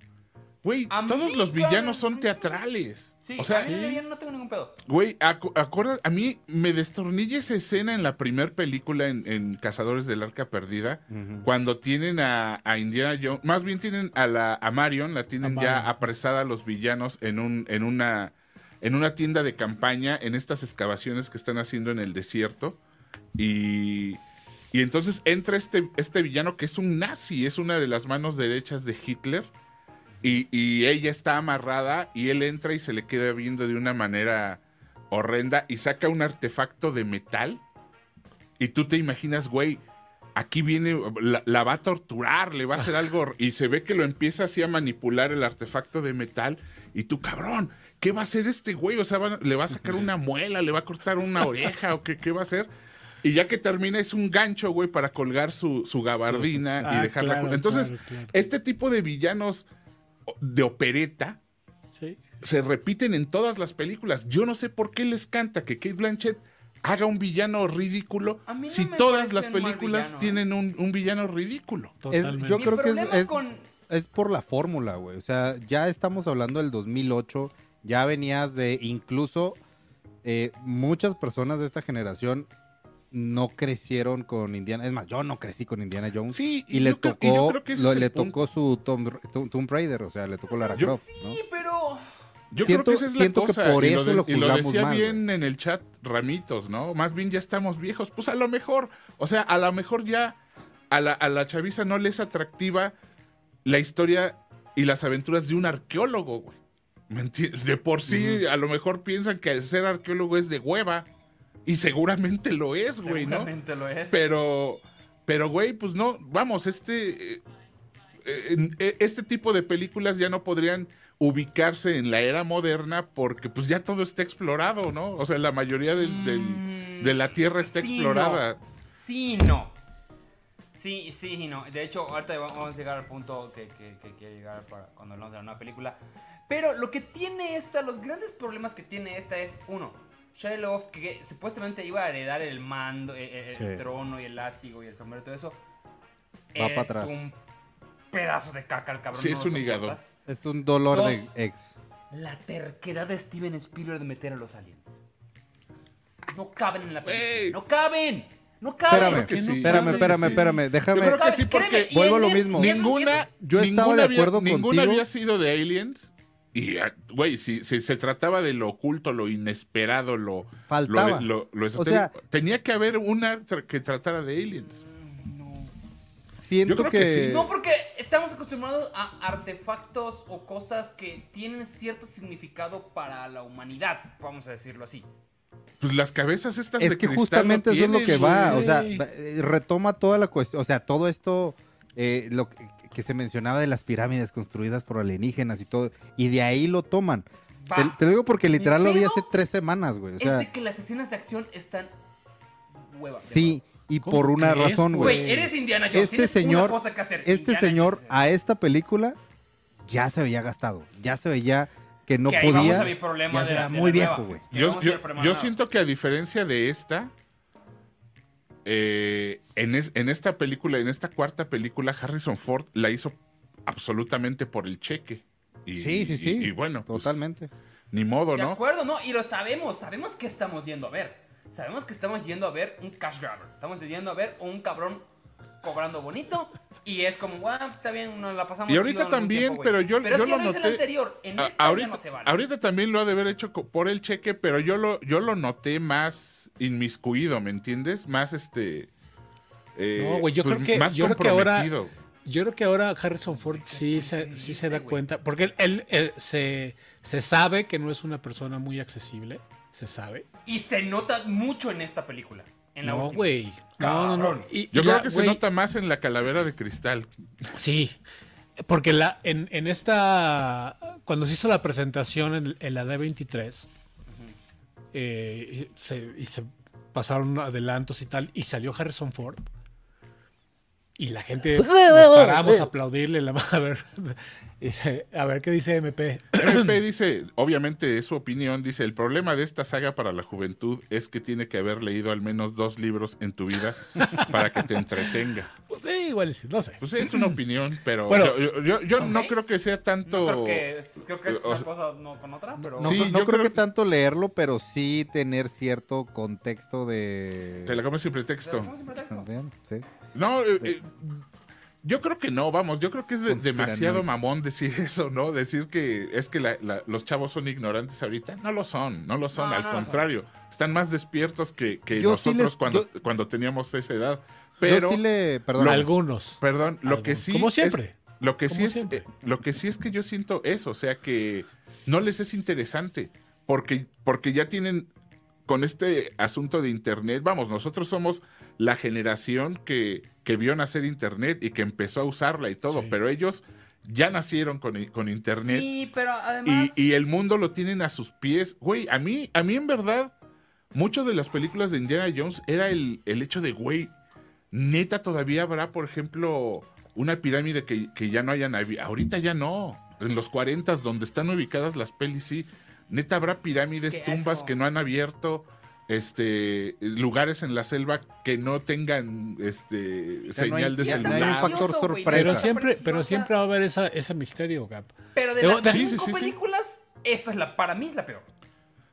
Güey, todos mí, los villanos son teatrales. Sí, o sea, a mí no tengo ningún pedo. güey, acu- acuerda, a mí me destornilla esa escena en la primer película en, en Cazadores del Arca Perdida, cuando tienen a, a Indiana Jones, más bien tienen a la a Marion, la tienen A ya Marion. apresada a los villanos en un en una en una tienda de campaña en estas excavaciones que están haciendo en el desierto y y entonces entra este este villano que es un nazi, es una de las manos derechas de Hitler y, y ella está amarrada y él entra y se le queda viendo de una manera horrenda y saca un artefacto de metal y tú te imaginas, güey, aquí viene, la, la va a torturar, le va a hacer algo y se ve que lo empieza así a manipular el artefacto de metal y tú, cabrón, ¿qué va a hacer este güey? O sea, va- le va a sacar una muela, le va a cortar una oreja o qué, qué va a hacer. Y ya que termina es un gancho, güey, para colgar su, su gabardina y Ah, dejarla. claro, Entonces, claro, claro. este tipo de villanos de opereta Sí. se repiten en todas las películas. Yo no sé por qué les canta que Kate Blanchett haga un villano ridículo no si todas las películas villano, tienen un, un villano ridículo? Es- yo creo que es, problema es- con- es por la fórmula, güey. O sea, ya estamos hablando del 2008. Ya venías de incluso eh, muchas personas de esta generación no crecieron con Indiana. Es más, yo no crecí con Indiana Jones. Sí, y, le creo- tocó, y yo creo que lo- el le tocó su Tomb, Tomb- Tomb Raider, o sea, le tocó Lara Yo- Croft, ¿no? Sí, pero... Yo Siento- creo que esa es la siento que cosa. por y eso de- lo y lo decía mal, bien en el chat Ramitos, ¿no? Más bien ya estamos viejos. Pues a lo mejor, o sea, a lo mejor ya a la, a la chaviza no le es atractiva la historia y las aventuras de un arqueólogo, güey. De por sí, a lo mejor piensan que ser arqueólogo es de hueva. Y seguramente lo es, güey, ¿no? Seguramente lo es. Pero, pero, güey, pues no, vamos, este, eh, eh, eh, este tipo de películas ya no podrían ubicarse en la era moderna porque pues ya todo está explorado, ¿no? O sea, la mayoría del- del- Mm, de la Tierra está sí, explorada. Sí, y no. Sí, sí y no. De hecho, ahorita va- vamos a llegar al punto que, que, que quiero llegar para cuando hablamos de la nueva película. Pero lo que tiene esta, los grandes problemas que tiene esta es, uno, LaBeouf, que, que supuestamente iba a heredar el mando, eh, eh, el, Sí. trono y el látigo y el sombrero y todo eso. Va es atrás. un pedazo de caca el cabrón. Sí, no es un hígado. Es un dolor Dos. de ex. La terquedad de Steven Spielberg de meter a los aliens. No caben en la película. Ey. No caben. No caben. Espérame, que sí. espérame, espérame, sí. espérame. Yo Déjame. creo que sí, porque créeme, vuelvo a lo mismo. Ninguna- Yo estaba ninguna de había- acuerdo Ninguna contigo. había sido de Aliens. Y, ah, güey, si, si se trataba de lo oculto, lo inesperado, lo... Faltaba. Lo, lo- lo O sea- tenía que haber una tra- que tratara de aliens. Siento Yo creo que, que sí. No, porque estamos acostumbrados a artefactos o cosas que tienen cierto significado para la humanidad, vamos a decirlo así. Pues las cabezas estas es de que cristal justamente eso es lo que va, o sea, retoma toda la cuestión, o sea, todo esto, eh, lo que, se mencionaba de las pirámides construidas por alienígenas y todo, y de ahí lo toman. Te, te lo digo porque literal lo vi hace tres semanas, güey, o es de que las escenas de acción están hueva. sí, y ¿Cómo por una crees, razón, güey. Güey, eres Indiana Jones. Este señor, una cosa que hacer. este Indiana señor Jones. a esta película ya se veía gastado, ya se veía que no Que ahí vamos podía, a mi problema ya de la- de muy viejo, güey. Yo, vamos a yo- siento que a diferencia de esta, eh, en, es- en esta película, en esta cuarta película, Harrison Ford la hizo absolutamente por el cheque. Y, Sí, sí, sí, Y, y bueno, pues, totalmente. ni modo, De ¿no? acuerdo, ¿no? Y lo sabemos, sabemos que estamos yendo a ver. Sabemos que estamos yendo a ver un cash grabber. Estamos yendo a ver un cabrón cobrando bonito. Y es como, bueno, está bien, nos la pasamos Y ahorita chido también, tiempo, güey". pero yo- Pero yo si lo lo hice noté- el anterior, en esta ya no se vale. ahorita también lo ha de haber hecho por el cheque, pero yo lo, yo lo noté más inmiscuido, ¿me entiendes? Más este. eh, No, güey, yo creo que- más yo creo que ahora- comprometido. Yo creo que ahora Harrison Ford sí se, sí se da cuenta, porque él, él, él se, se sabe que no es una persona muy accesible, se sabe. Y se nota mucho en esta película. En la No, última. güey. No, no, no. Y- Yo y creo la- que se nota más en la calavera de cristal. Sí, porque la, en, en esta, cuando se hizo la presentación en, en la D23, eh, se, y se pasaron adelantos y tal, y salió Harrison Ford. Y la gente nos paramos a aplaudirle. La, a, ver, a ver qué dice MP. MP dice, obviamente es su opinión, dice, el problema de esta saga para la juventud es que tiene que haber leído al menos dos libros en tu vida para que te entretenga. Pues sí, igual sí, no sé. Pues es una opinión, pero Bueno. yo, yo- yo no creo que sea tanto... No creo que, es- creo que es o una sea- cosa no con otra, pero... No, Sí, creo- no creo, creo que que- tanto leerlo, pero sí tener cierto contexto de... Te la comes sin pretexto. ¿Somos sin pretexto? También, sí. No, eh, eh, yo creo que no, vamos, yo creo que es de- demasiado mamón decir eso, ¿no? Decir que es que la- la- los chavos son ignorantes ahorita. No lo son, no lo son, No, al contrario. Están más despiertos que, que Yo sí nosotros les- cuando, yo- cuando teníamos esa edad. Pero, sí le... Perdón. Algunos. perdón, lo que sí... Como es- siempre. lo que sí es, eh, lo que sí es que yo siento eso, o sea que no les es interesante, porque, porque ya tienen con este asunto de internet, vamos, nosotros somos la generación que, que vio nacer internet y que empezó a usarla y todo, Sí. pero ellos ya nacieron con, con internet Sí, pero y, además... y el mundo lo tienen a sus pies. Güey, a mí, a mí en verdad, muchas de las películas de Indiana Jones era el, el hecho de, güey, neta todavía habrá, por ejemplo, una pirámide que, que ya no hayan... Ahorita ya no. En los 40 donde están ubicadas las pelis, sí. Neta habrá pirámides, tumbas eso- que no han abierto. este lugares en la selva que no tengan este Ya no hay- señal de no hay un celular. factor sorpresa. Pero siempre, pero siempre va a haber esa, ese misterio, Gap. Pero de las Sí, cinco sí, sí, sí. películas, esta es la, para mí es la peor.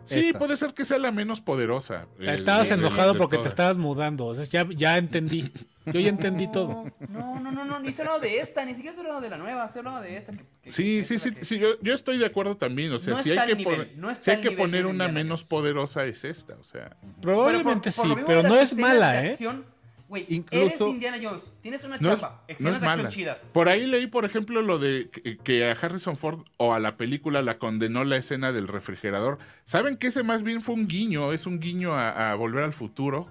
Sí, Esta. puede ser que sea la menos poderosa. Estabas enojado porque te estabas mudando. O sea, ya, ya entendí. Yo ya entendí todo. No, no, no, no, ni hablando de esta, ni siquiera estoy hablando de la nueva, estoy hablando de esta. que- que- Sí, que sí, sí, que- sí, yo, yo estoy de acuerdo también. O sea, No si hay que nivel, no si hay que poner una menos poderosa es esta. O sea, Probablemente Pero por- por lo sí, pero no es mala, ¿eh? acción, Güey, Incluso- eres Indiana Jones, tienes una no chapa, no escenas es de acción chidas. Por ahí leí, por ejemplo, lo de que, que a Harrison Ford o a la película la condenó la escena del refrigerador. ¿Saben que ese más bien fue un guiño? Es un guiño a, a Volver al Futuro.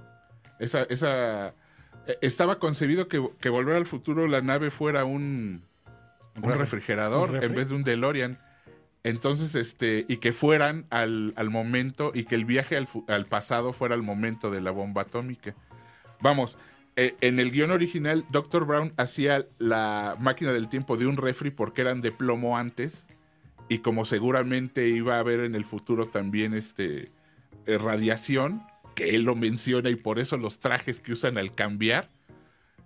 Esa, esa eh, estaba concebido que, que Volver al Futuro la nave fuera un, un refri. refrigerador ¿Un refri? en vez de un DeLorean. Entonces, este, y que fueran al, al momento, y que el viaje al, al pasado fuera al momento de la bomba atómica. Vamos, eh, en el guion original, Dr. Brown hacía la máquina del tiempo de un refri porque eran de plomo antes, y como seguramente iba a haber en el futuro también este, eh, radiación, que él lo menciona y por eso los trajes que usan al cambiar,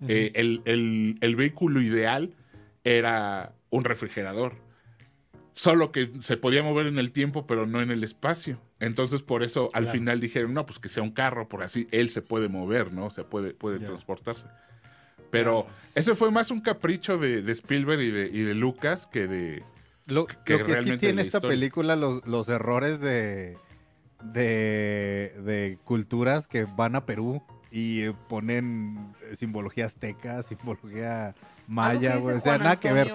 eh, el, el- el vehículo ideal era un refrigerador. Solo que se podía mover en el tiempo, pero no en el espacio. Entonces, por eso al Claro. final dijeron, no, pues que sea un carro, por así él se puede mover, ¿no? O sea, puede, transportarse. Pero ese fue más un capricho de, de Spielberg y de, y de Lucas que de... Lo, que lo que sí tiene esta historia. película, los, los errores de, de, de culturas que van a Perú y ponen simbología azteca, simbología maya, güey. O sea, Juan nada que ver.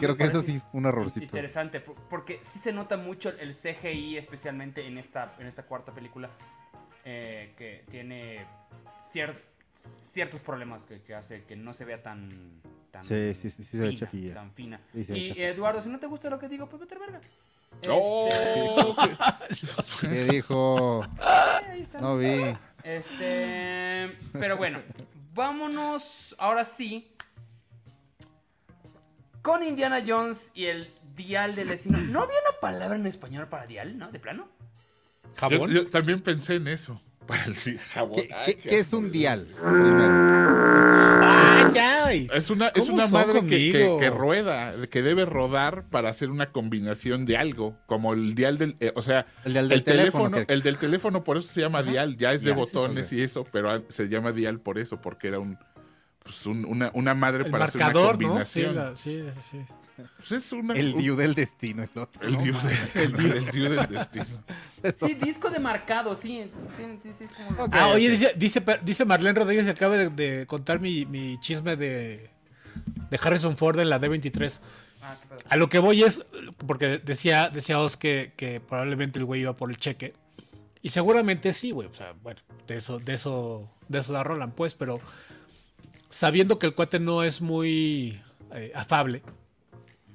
Creo que eso sí es un errorcito. Interesante, por- porque sí se nota mucho el CGI, especialmente en esta, en esta cuarta película, eh, que tiene cier- ciertos problemas que, que hace que no se vea tan, tan Sí, sí, sí, sí se ve fina, chafilla. tan fina. Sí, se ve y. Eduardo, si no te gusta lo que digo, pues vete a verga. ¡Oh! Este, ¿Qué dijo? ahí está. No vi. Este, pero bueno, vámonos ahora sí con Indiana Jones y el dial del destino. ¿No había una palabra en español para dial, no? ¿De plano? ¿Jabón? yo también pensé en eso. Para el sí, jabón. ¿Qué, Ay, qué- qué es un dial? ¡Ah, ya! Es una, es ¿Cómo una madre que, que- conmigo? que rueda, que debe rodar para hacer una combinación de algo, como el dial del, eh, o sea, El dial el del teléfono, teléfono. que- el del teléfono por eso se llama dial, ya es de Ya, sí, sí, botones sí. y eso, pero se llama dial por eso, porque era un, pues, un- una, una madre El para hacer una marcador, ¿no? Sí, combinación. la- sí, sí. Pues es una- El un- diu del destino, el otro. el ¿no? dios, de- el, dios- el dios del destino. Sí, disco de marcado, sí. como-. Ah, oye, dice, dice, dice Marlene Rodríguez que acaba de, de contar mi, mi chisme de, de Harrison Ford en la D23. Ah. A lo que voy es, porque decía, decía Oz que, que probablemente el güey iba por el cheque. Y seguramente sí, güey. O sea, bueno, de eso, de eso, de eso da Roland, pues, pero sabiendo que el cuate no es muy eh, afable.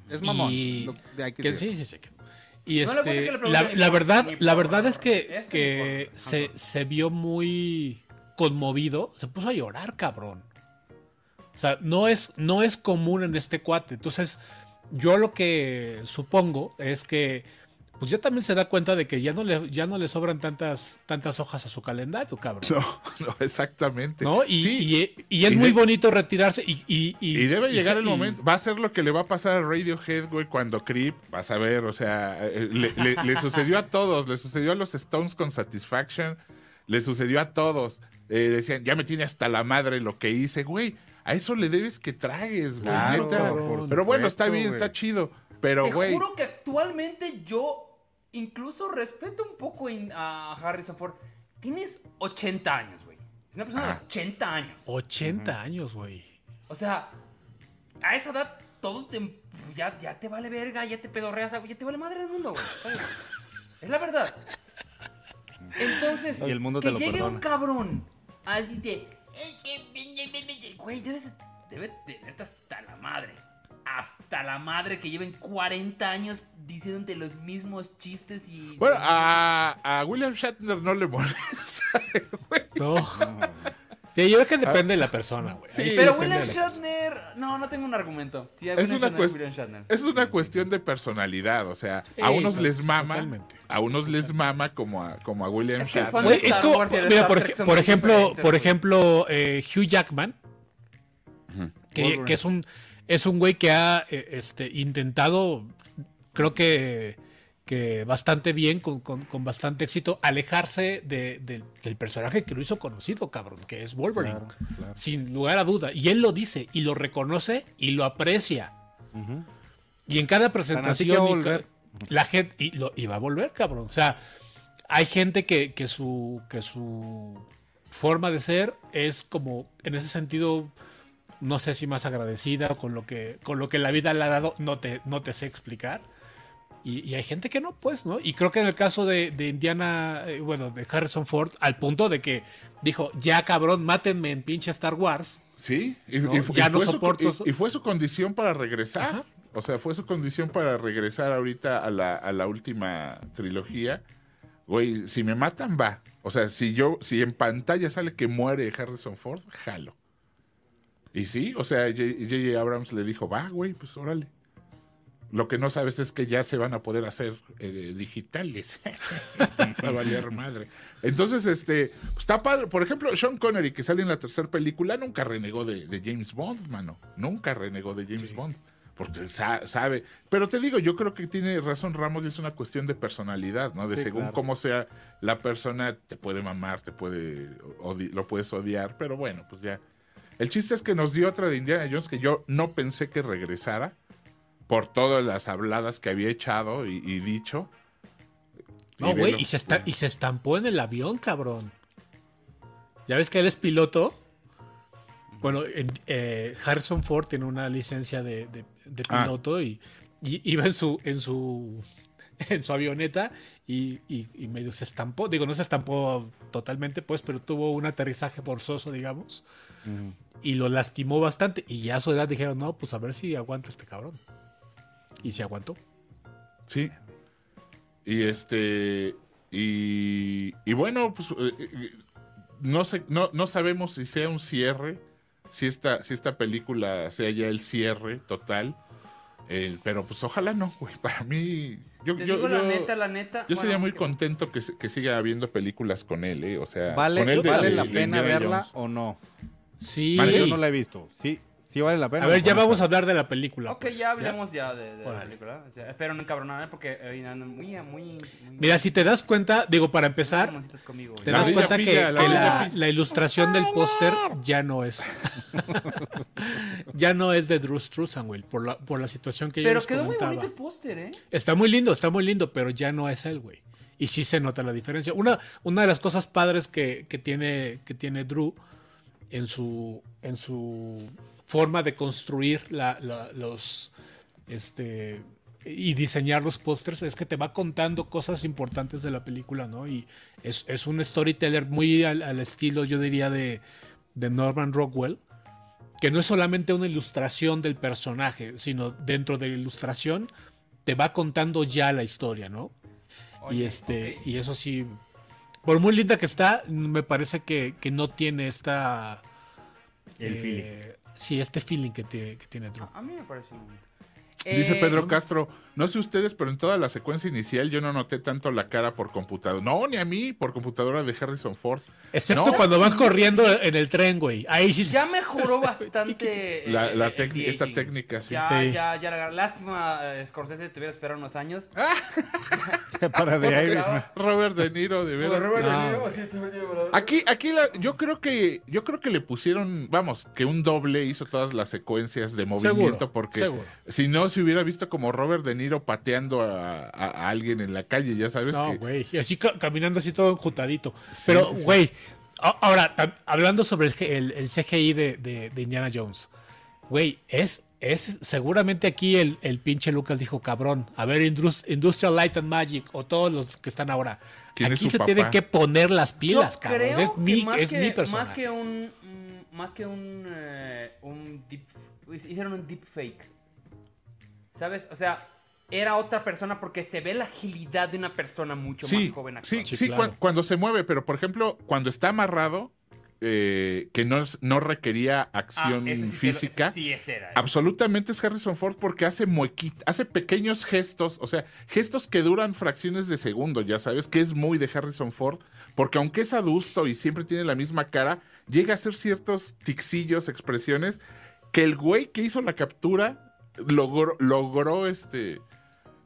Es mamón. Y- lo- de- hay que Que decir. sí, sí, sí. Y No este, que le pregunte la, verdad, la verdad es que, que se, se vio muy conmovido, se puso a llorar, cabrón. O sea, no es, no es común en este cuate. Entonces, yo lo que supongo es que pues ya también se da cuenta de que ya no le, ya no le sobran tantas, tantas hojas a su calendario, cabrón. No, no, exactamente. ¿No? Y, Sí, y- y es Y muy de- bonito retirarse y, y, y- Y debe y llegar se- el y- momento. Va a ser lo que le va a pasar a Radiohead, güey, cuando Creep, vas a ver, o sea, eh, le, le- le sucedió a todos. Le sucedió a los Stones con Satisfaction. Le sucedió a todos. Eh, decían, ya me tiene hasta la madre lo que hice, güey. A eso le debes que tragues, güey. Claro, neta. Pero bueno, está bien, güey. está chido. Pero, Te güey. juro que actualmente yo incluso respeto un poco in- a Harrison Ford. Tienes 80 años, güey. Es una persona Ajá. de 80 años. 80 años, güey. O sea, a esa edad todo te, ya, ya te vale verga, ya te pedorreas, ya te vale madre del mundo, güey. Es la verdad. Entonces, Y el mundo que te lo llegue perdona. un cabrón así de... Güey, debes, debe tenerte hasta la madre. Hasta la madre que lleven 40 años diciéndote los mismos chistes y... Bueno, a, a William Shatner no le molesta. No. Sí, yo creo que depende de la persona, güey. Sí, Pero William Shatner, no, no tengo un argumento. Sí, Es William una, Shatner, cuest- William Shatner. es una cuestión de personalidad, o sea, Sí, a unos les mama, totalmente. a unos les mama como a, como a William Es que Shatner. es como, mira, por, ej- por ejemplo, por ejemplo, eh, Hugh Jackman, que, que es un es un güey que ha eh, este, intentado, creo que, que bastante bien, con, con- con bastante éxito, alejarse de- del- del personaje que lo hizo conocido, cabrón, que es Wolverine. Claro, claro. Sin lugar a duda. Y él lo dice, y lo reconoce, y lo aprecia. Y en cada presentación y la gente y, lo, y va a volver, cabrón. O sea, hay gente que, que su que su forma de ser es como en ese sentido no sé si más agradecida con lo que con lo que la vida le ha dado, no te no te sé explicar. Y, y hay gente que no, pues, ¿no? Y creo que en el caso de, de Indiana, eh, bueno, de Harrison Ford, al punto de que dijo, ya cabrón, mátenme en pinche Star Wars. Sí, y, No, y ya y no fue soporto y- fue su condición para regresar. Ajá. O sea, fue su condición para regresar ahorita a la, a la última trilogía. Güey, si me matan, va. O sea, si yo, si en pantalla sale que muere Harrison Ford, jalo. Y sí, o sea, J.J. Abrams le dijo, va, güey, pues órale. Lo que no sabes es que ya se van a poder hacer eh, digitales. Va a valer madre. Entonces, este, está padre. Por ejemplo, Sean Connery, que sale en la tercera película, nunca renegó de, de James Bond, mano. Nunca renegó de James Bond. Porque sa- sabe. Pero te digo, yo creo que tiene razón Ramos y es una cuestión de personalidad, ¿no? De Sí, según claro. cómo sea la persona, te puede mamar, te puede lo puedes odiar, pero bueno, pues ya. El chiste es que nos dio otra de Indiana Jones que yo no pensé que regresara por todas las habladas que había echado y, y dicho. No, güey, y se, está, y se estampó en el avión, cabrón. ¿Ya ves que él es piloto? Bueno, en- eh, Harrison Ford tiene una licencia de, de- de Ah. piloto y, y iba en su, en su en su avioneta y, y- y medio se estampó. Digo, no se estampó totalmente, pues, pero tuvo un aterrizaje forzoso, digamos, y lo lastimó bastante. Y ya a su edad dijeron, no, pues a ver si aguanta este cabrón. Y se aguantó. Sí. Y este. Y, y bueno, pues eh, eh, no sé, no, no sabemos si sea un cierre, si esta, si esta película sea ya el cierre total. eh, pero pues ojalá no, güey. Para mí. Yo, Te yo, digo la yo- neta, la neta. yo sería muy que- contento que, que siga habiendo películas con él, ¿eh? O sea, ¿Vale, con él de- ¿vale de- la de pena verla Jones. o no? Sí. Vale, yo no la he visto. Sí, sí vale la pena. A ver, ya vamos a hablar de la película. Ok, pues, ya hablemos ya, de, de la película. O sea, espero no encabronarme porque hoy ando muy, muy, muy. Mira, si te das cuenta, digo, para empezar, conmigo, güey. te das cuenta que, pilla, la que ardilla la, pilla. la ilustración del póster ya no es. ya no es de Drew Struzan, por la, por la situación que yo Pero les quedó muy bonito el póster, ¿eh? Está muy lindo, está muy lindo, pero ya no es él, güey. Y sí se nota la diferencia. Una, una de las cosas padres que, que tiene, que tiene Drew en su, en su forma de construir la- la- los este y diseñar los pósters es que te va contando cosas importantes de la película, ¿no? Y es, es un storyteller muy al, al estilo, yo diría, de, de Norman Rockwell, que no es solamente una ilustración del personaje, sino dentro de la ilustración te va contando ya la historia, ¿no? y este, y eso sí, por muy linda que está, me parece que, que no tiene esta El eh. Sí, este feeling que, tiene- que tiene Drew. A mí me parece muy. Dice Eh, Pedro Castro, no sé ustedes, pero en toda la secuencia inicial yo no noté tanto la cara por computadora. No, ni a mí, por computadora de Harrison Ford. Excepto No. cuando van corriendo en el tren, güey. Ahí sí. Ya mejoró bastante. La- el- la el tec- esta técnica, sí. Ya, Sí. ya, ya. la- Lástima, eh, Scorsese, te hubiera esperado unos años. Para de Irishman. Robert De Niro, de veras. Robert De. Niro. Aquí, aquí la- yo creo que, yo creo que le pusieron, vamos, que un doble hizo todas las secuencias de movimiento, Seguro, porque seguro. si no se hubiera visto como Robert De Niro pateando a, a- a alguien en la calle, ya sabes No, que. güey. Y así ca- caminando así todo enjutadito. Pero, sí, sí. güey, ahora, hablando sobre el, G- el- el CGI de, de- de Indiana Jones. Güey, es, es seguramente aquí el, el pinche Lucas dijo, cabrón, a ver, Indus- Industrial Light and Magic o todos los que están ahora. ¿Quién es Aquí se tienen papá? que poner las pilas, Yo cabrón. creo Es, que mi, más es que, mi personaje. Más que un. mm, Más que un. eh, un deep. Hicieron un deep fake. ¿Sabes? O sea, era otra persona porque se ve la agilidad de una persona mucho Sí, más joven sí, actual. sí, Sí, claro. cuando se mueve, pero por ejemplo, cuando está amarrado, eh, que no, es- no requería Ah, acción ese sí lo- física. ese sí, ese era. ¿eh? Absolutamente es Harrison Ford porque hace muequita, hace pequeños gestos, o sea, gestos que duran fracciones de segundo, ya sabes, que es muy de Harrison Ford, porque aunque es adusto y siempre tiene la misma cara, llega a hacer ciertos tixillos, expresiones, que el güey que hizo la captura logró, logró este...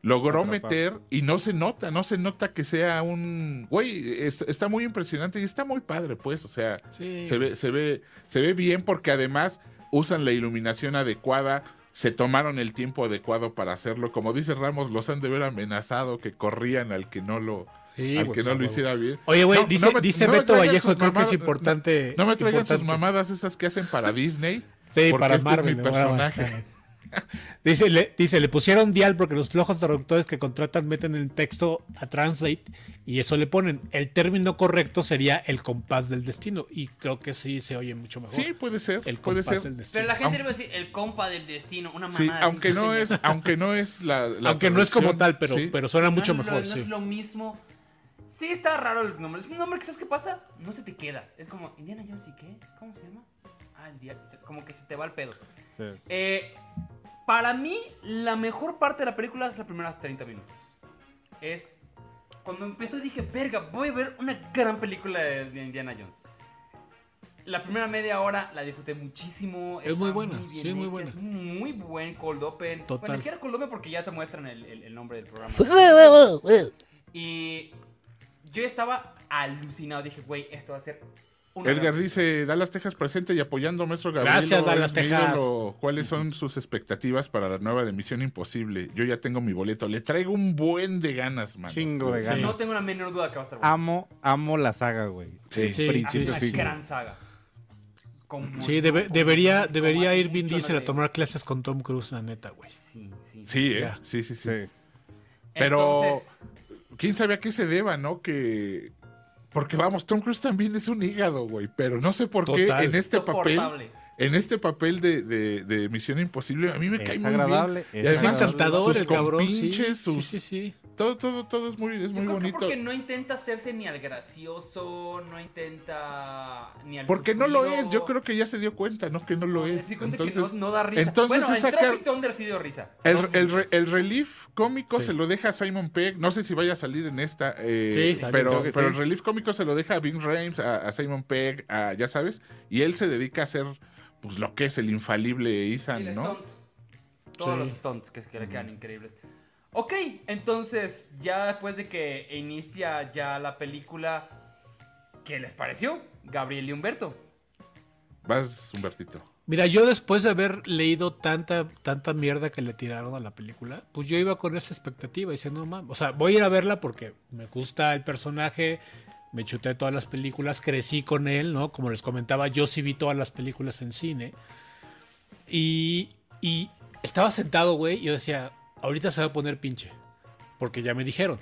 Logró Atrapar. meter y no se nota, no se nota que sea un... Güey, es- está muy impresionante y está muy padre, pues, o sea... Sí. Se ve, se ve, se ve bien porque además usan la iluminación adecuada, se tomaron el tiempo adecuado para hacerlo. Como dice Ramos, los han de ver amenazado que corrían al que no lo, Sí, al que pues, no a lo hiciera bien. Oye, güey, No, dice, no me- dice no Beto Vallejo, sus creo que es importante. No me traigan sus importante. mamadas esas que hacen para Disney. Sí, porque para este Marvel. es mi personaje. Dice le, dice, le pusieron dial porque los flojos traductores que contratan meten el texto a translate y eso le ponen. El término correcto sería el compás del destino y creo que sí se oye mucho mejor. Sí, puede ser, el puede compás ser. del destino. Pero la gente Aunque- le va a decir el compa del destino, una Sí, mamada. aunque así. no es, aunque no es la, la Aunque no es como tal, pero, sí. pero suena mucho mejor. No sí. es lo mismo. Sí, está raro el nombre. Es un nombre que, ¿sabes qué pasa? No se te queda. Es como, Indiana Jones y qué? ¿Cómo se llama? Ah, el se- Como que se te va el pedo. Sí. Eh, para mí, la mejor parte de la película es las primeras 30 minutos. Es. Cuando empezó dije, verga, voy a ver una gran película de, Indiana Jones. La primera media hora la disfruté muchísimo. Es muy buena, bien sí, muy hecha, buena. Es muy buen cold open. Total. Bueno, siquiera cold open porque ya te muestran el, el- el nombre del programa. Y yo estaba alucinado. Dije, güey, esto va a ser una Edgar gran- dice, Dallas Texas presente y apoyando a maestro Gabriel. Gracias, Dallas, Texas. ¿Cuáles son sus expectativas para la nueva de Misión Imposible? Yo ya tengo mi boleto. Le traigo un buen de ganas, man. Chingo de Sí. ganas. No tengo la menor duda que va a estar bueno. Amo, amo la saga, güey. Sí. Sí, Es una gran saga. Sí, debe- debería, debería ir Vin Diesel a tomar clases con Tom Cruise, la neta, güey. Sí, sí. Sí, ¿eh? Ya. sí, sí, sí. Sí. Pero- Entonces, ¿Quién sabe a qué se deba, no? Que... Porque vamos, Tom Cruise también es un hígado, güey. Pero no sé por qué en este papel, en este papel de, de- de Misión Imposible, a mí me Es cae muy bien. es Y Es además, agradable. encantador sus el cabrón, sí. sus- sí, sí. Todo, todo, todo es muy, es Yo muy creo que bonito. porque no intenta hacerse ni al gracioso, no intenta ni al Porque no lo es, yo creo que ya se dio cuenta, ¿no? Que no lo es. Se Entonces, que no, no da risa. entonces bueno, es en sacar- Tropic Thunder sí dio risa. el, el, re- el relief cómico Sí. se lo deja a Simon Pegg. No sé si vaya a salir en esta. eh, Sí, pero, que pero sí. el relief cómico se lo deja a Vin Rames, a, a Simon Pegg, a, ya sabes. Y él se dedica a hacer pues lo que es el infalible Sí, Ethan, el ¿no? stunt. Todos Sí. los stunts que, que le quedan increíbles. Ok, entonces ya después de que inicia ya la película, ¿qué les pareció? Gabriel y Humberto. Vas, Humbertito. Mira, yo después de haber leído tanta, tanta mierda que le tiraron a la película, pues yo iba con esa expectativa, diciendo, no mames, o sea, voy a ir a verla porque me gusta el personaje, me chuté todas las películas, crecí con él, ¿no? Como les comentaba, yo sí vi todas las películas en cine. Y, y estaba sentado, güey, y yo decía, ahorita se va a poner pinche, porque ya me dijeron.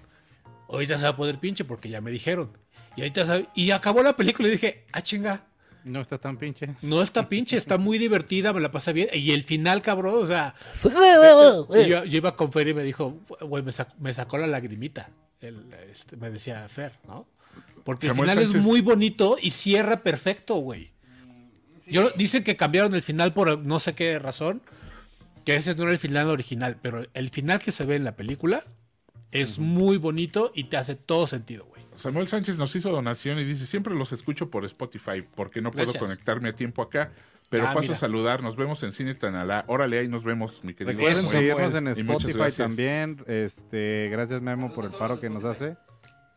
Ahorita se va a poner pinche porque ya me dijeron. Y ahorita se va- y acabó la película y dije, ah, chinga, No está tan pinche. no está pinche, está muy divertida, me la pasé bien. Y el final, cabrón, o sea. y yo, yo iba con Fer y me dijo, güey, me, sac- me sacó la lagrimita. El, este, me decía Fer, ¿no? Porque Samuel el final Sánchez. es muy bonito y cierra perfecto, güey. Yo, dicen que cambiaron el final por no sé qué razón, que ese no era el final original, pero el final que se ve en la película es muy bonito y te hace todo sentido, güey. Samuel Sánchez nos hizo donación y dice, siempre los escucho por Spotify porque no puedo Gracias. conectarme a tiempo acá. Pero Ah, paso mira. a saludar, nos vemos en Cine Tanalá. Órale, ahí nos vemos, mi querido Recuerden seguirnos en Spotify también. Este, gracias Memo por el paro que nos hace.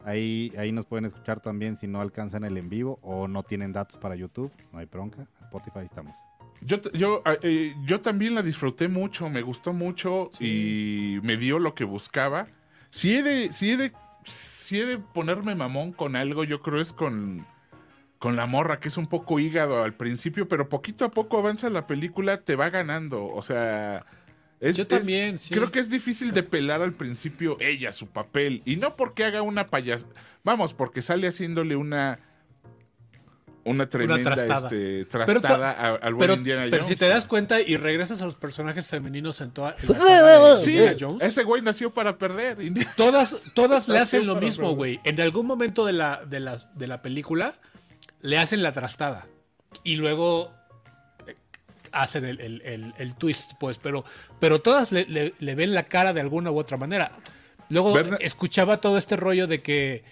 Ahí, ahí nos pueden escuchar también si no alcanzan el en vivo o no tienen datos para YouTube. No hay bronca. Spotify estamos. Yo, yo, ah, eh, yo también la disfruté mucho, me gustó mucho y me dio lo que buscaba. Si he de, si he de, si he de ponerme mamón con algo, yo creo es con, con la morra, que es un poco hígado al principio, pero poquito a poco avanza la película, te va ganando. O sea, es, Yo es- también, sí. creo que es difícil de pelar al principio ella, su papel. Y no porque haga una payas... Vamos, porque sale haciéndole una... Una tremenda trastada. este, Pero trastada al buen Pero, Indiana pero Jones. si te das cuenta y regresas a los personajes femeninos en toda en la Sí, Indiana Jones, ese güey nació para perder. Todas, todas le hacen lo mismo, güey. En algún momento de la, de, la, de la película le hacen la trastada. Y luego eh, hacen el, el- el- el twist, pues, pero, pero todas le, le- le ven la cara de alguna u otra manera. Luego escuchaba todo este rollo de que,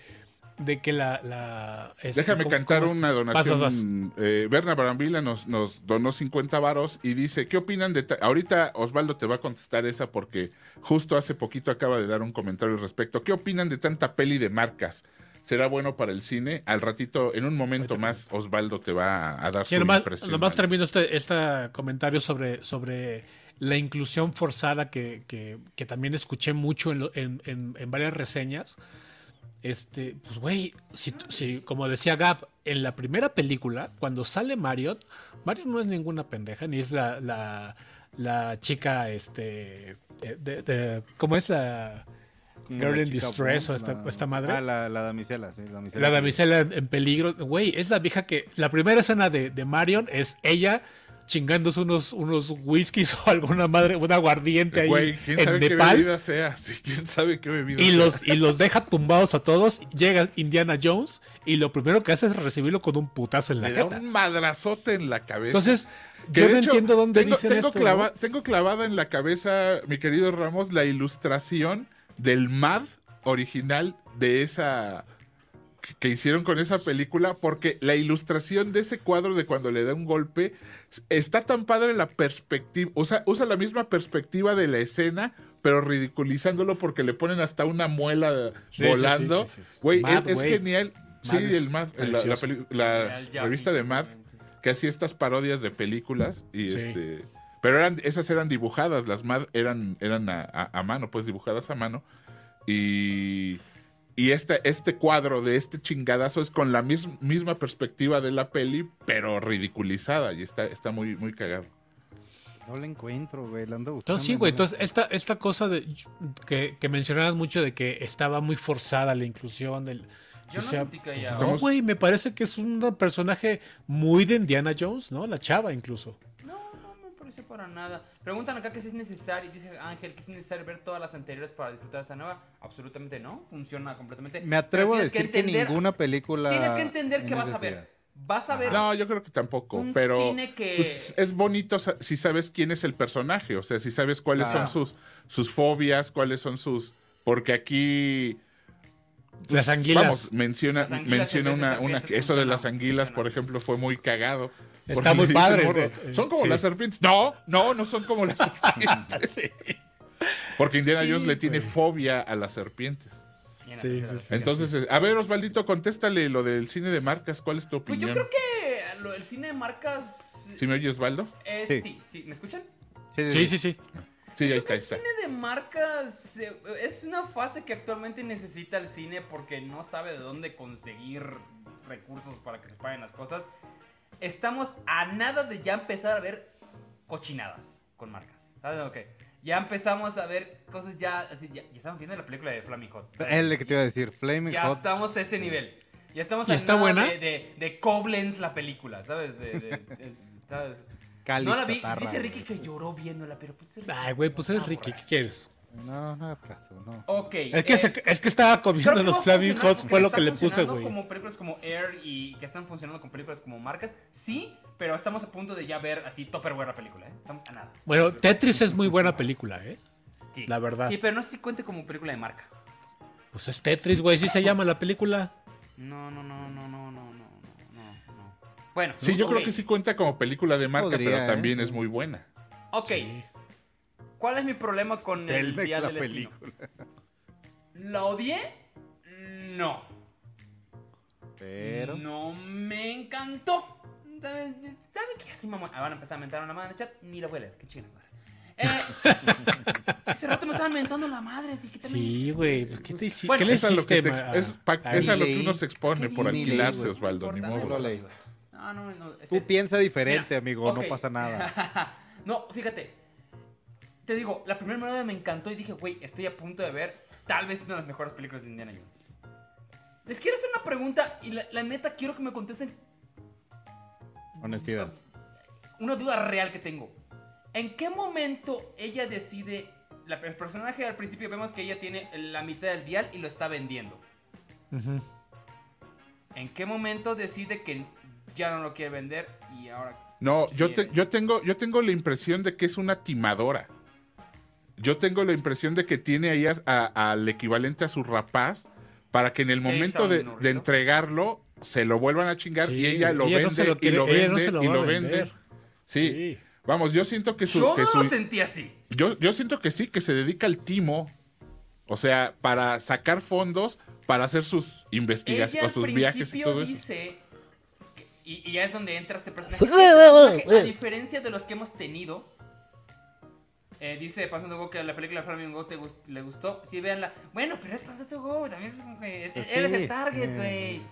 de que la... la este, Déjame ¿cómo- cantar una donación. vas, vas. Eh, Berna Barambila nos, nos donó 50 varos y dice, ¿qué opinan de... ta-?" Ahorita Osvaldo te va a contestar esa porque justo hace poquito acaba de dar un comentario al respecto. ¿Qué opinan de tanta peli de marcas? ¿Será bueno para el cine? Al ratito, en un momento más, Osvaldo te va a, a dar Sí, su nomás, impresión. nomás termino este, este comentario sobre, sobre la inclusión forzada que, que- que también escuché mucho en, lo- en- en- en varias reseñas. Este, pues güey, si, si- como decía Gab, en la primera película, cuando sale Marion, Marion no es ninguna pendeja, ni es la, la, la chica, este, de, de- de- ¿cómo es la Girl in Distress o esta, la- esta madre? Ah, la, la damisela, sí. La damisela, La damisela en en peligro. Güey, es la vieja que. La primera escena de, de Marion es ella chingándose unos, unos whiskies o alguna madre, un aguardiente ahí Güey, ¿quién en sabe qué bebida sea? Sí, ¿quién sabe qué bebida Y sea? los, y los deja tumbados a todos. Llega Indiana Jones y lo primero que hace es recibirlo con un putazo en la Le da jeta. un madrazote en la cabeza. Entonces, Que yo no hecho, entiendo dónde tengo, dicen tengo esto. clava- ¿no? tengo clavada en la cabeza, mi querido Ramos, la ilustración del MAD original de esa que- hicieron con esa película, porque la ilustración de ese cuadro de cuando le da un golpe está tan padre la perspectiva, usa, usa la misma perspectiva de la escena, pero ridiculizándolo porque le ponen hasta una muela Sí, volando. sí, sí, sí. Güey, es, genial. Sí, Mad el Mad, la- la, la Jaffe, revista de Mad que hacía estas parodias de películas y Sí. este pero eran esas eran dibujadas las Mad eran eran a, a- a mano pues dibujadas a mano y y este, este cuadro de este chingadazo es con la mis- misma perspectiva de la peli, pero ridiculizada y está, está muy, muy cagado. No la encuentro, güey. La ando buscando. Entonces, sí, güey. Entonces, esta, esta cosa de que, que mencionabas mucho de que estaba muy forzada la inclusión del. Yo o no sentí que. No, güey, me parece que es un personaje muy de Indiana Jones, ¿no? La chava incluso. Me parece para nada. Preguntan acá que si es necesario, dice Ángel, que es necesario ver todas las anteriores para disfrutar esta nueva. Absolutamente no, funciona completamente. Me atrevo a decir que, entender- ninguna película. Tienes que entender que vas a ver. Vas a ver. No, yo creo que tampoco, Un pero cine que- pues, es bonito si sabes quién es el personaje, o sea, si sabes cuáles Claro. son sus, sus fobias, cuáles son sus... Porque aquí Las anguilas. Vamos, menciona, Las anguilas menciona una, una eso de las anguilas, por ejemplo, fue muy cagado. Está muy padre, eh, Son como sí. las serpientes. No, no, no son como las serpientes. Porque Indiana Sí, Jones le tiene güey. fobia a las serpientes. Sí, sí, sí. Entonces, eh, a ver, Osvaldito, contéstale lo del cine de marcas. ¿Cuál es tu Pues opinión? yo creo que lo- el cine de marcas. ¿Sí me oyes, Osvaldo? es- Sí. sí. sí, ¿Me escuchan? Sí, sí, sí. Sí, ahí Creo está, el cine de marcas eh, es una fase que actualmente necesita el cine porque no sabe de dónde conseguir recursos para que se paguen las cosas. Estamos a nada de ya empezar a ver cochinadas con marcas. ¿Sabes? Ok. Ya empezamos a ver cosas ya, así, ya, ya estamos viendo la película de Flaming Hot. Es lo que te iba a decir. Flaming Ya Hot. estamos a ese nivel. Ya estamos ¿Y a está nada buena? De, de, de Koblenz la película, ¿sabes? De, de- de- ¿sabes? Cáliz, no la vi. catarra, Dice. Ricky que lloró viéndola, pero pues... Ay, güey, pues es Ah, Ricky. ¿qué quieres? No, no hagas caso, no. Ok. Es que, eh, se- es que estaba comiendo los Flaming porque fue lo que le puse, güey. como películas como Air y que están funcionando con películas como marcas. Sí, pero estamos a punto de ya ver así Topperware la película, ¿eh? Estamos a nada. Bueno, Tetris es muy buena película, ¿eh? Sí. La verdad. Sí, pero no sé si cuente como película de marca. Pues es Tetris, güey, sí se llama la película. No, no, no, no, no, no, no, no, no. Bueno. Sí, yo creo que sí cuenta como película de marca, Podría, pero también ¿eh? es muy buena. Ok. ¿Cuál es mi problema con el Telmex, Día la del Destino? película. ¿La odié? No. Pero. No me encantó. ¿Saben ¿saben qué? Así, mamá. Ah, van a empezar a mentar a una madre en el chat. Ni la voy a leer. Qué chingada madre. Eh, hace rato me estaban mentando la madre. Así que también. Sí, güey, pues, ¿qué te hici- Bueno, ¿Qué le Es a lo que hiciste, te- ma- es, pa- a- es a lo que uno se expone por ni leí, alquilarse, güey. Osvaldo, ni No modo. lo leí. No, no, no. Tú este- piensa diferente, Mira, amigo, ok. no pasa nada. no, fíjate. Te digo, la primera manera me encantó y dije, güey, estoy a punto de ver tal vez una de las mejores películas de Indiana Jones. Les quiero hacer una pregunta y la, la neta quiero que me contesten Honestidad. una duda real que tengo. ¿En qué momento ella decide... La, el personaje al principio vemos que ella tiene la mitad del dial y lo está vendiendo. Ujú. ¿En qué momento decide que ya no lo quiere vender y ahora No, yo, te- yo, tengo, yo tengo la impresión de que es una timadora. Yo tengo la impresión de que tiene ahí a- a- al equivalente a su rapaz para que en el momento de, entregarlo se lo vuelvan a chingar Sí, y ella lo ella no vende se lo y lo no vende se lo y lo vende. Sí. Sí. Vamos, yo siento que su... Yo que no su- lo sentí así. yo, yo siento que sí, que se dedica al timo. O sea, para sacar fondos para hacer sus investigaciones Ella o sus viajes y todo eso. dice, que- y, y ya es donde entra este personaje. Este personaje, a diferencia de los que hemos tenido, eh, dice Pasando Go que la película Flaming Go te gust- le gustó. Sí, véanla. Bueno, pero es Pasando Go, también es Pues eres sí, el target, eh.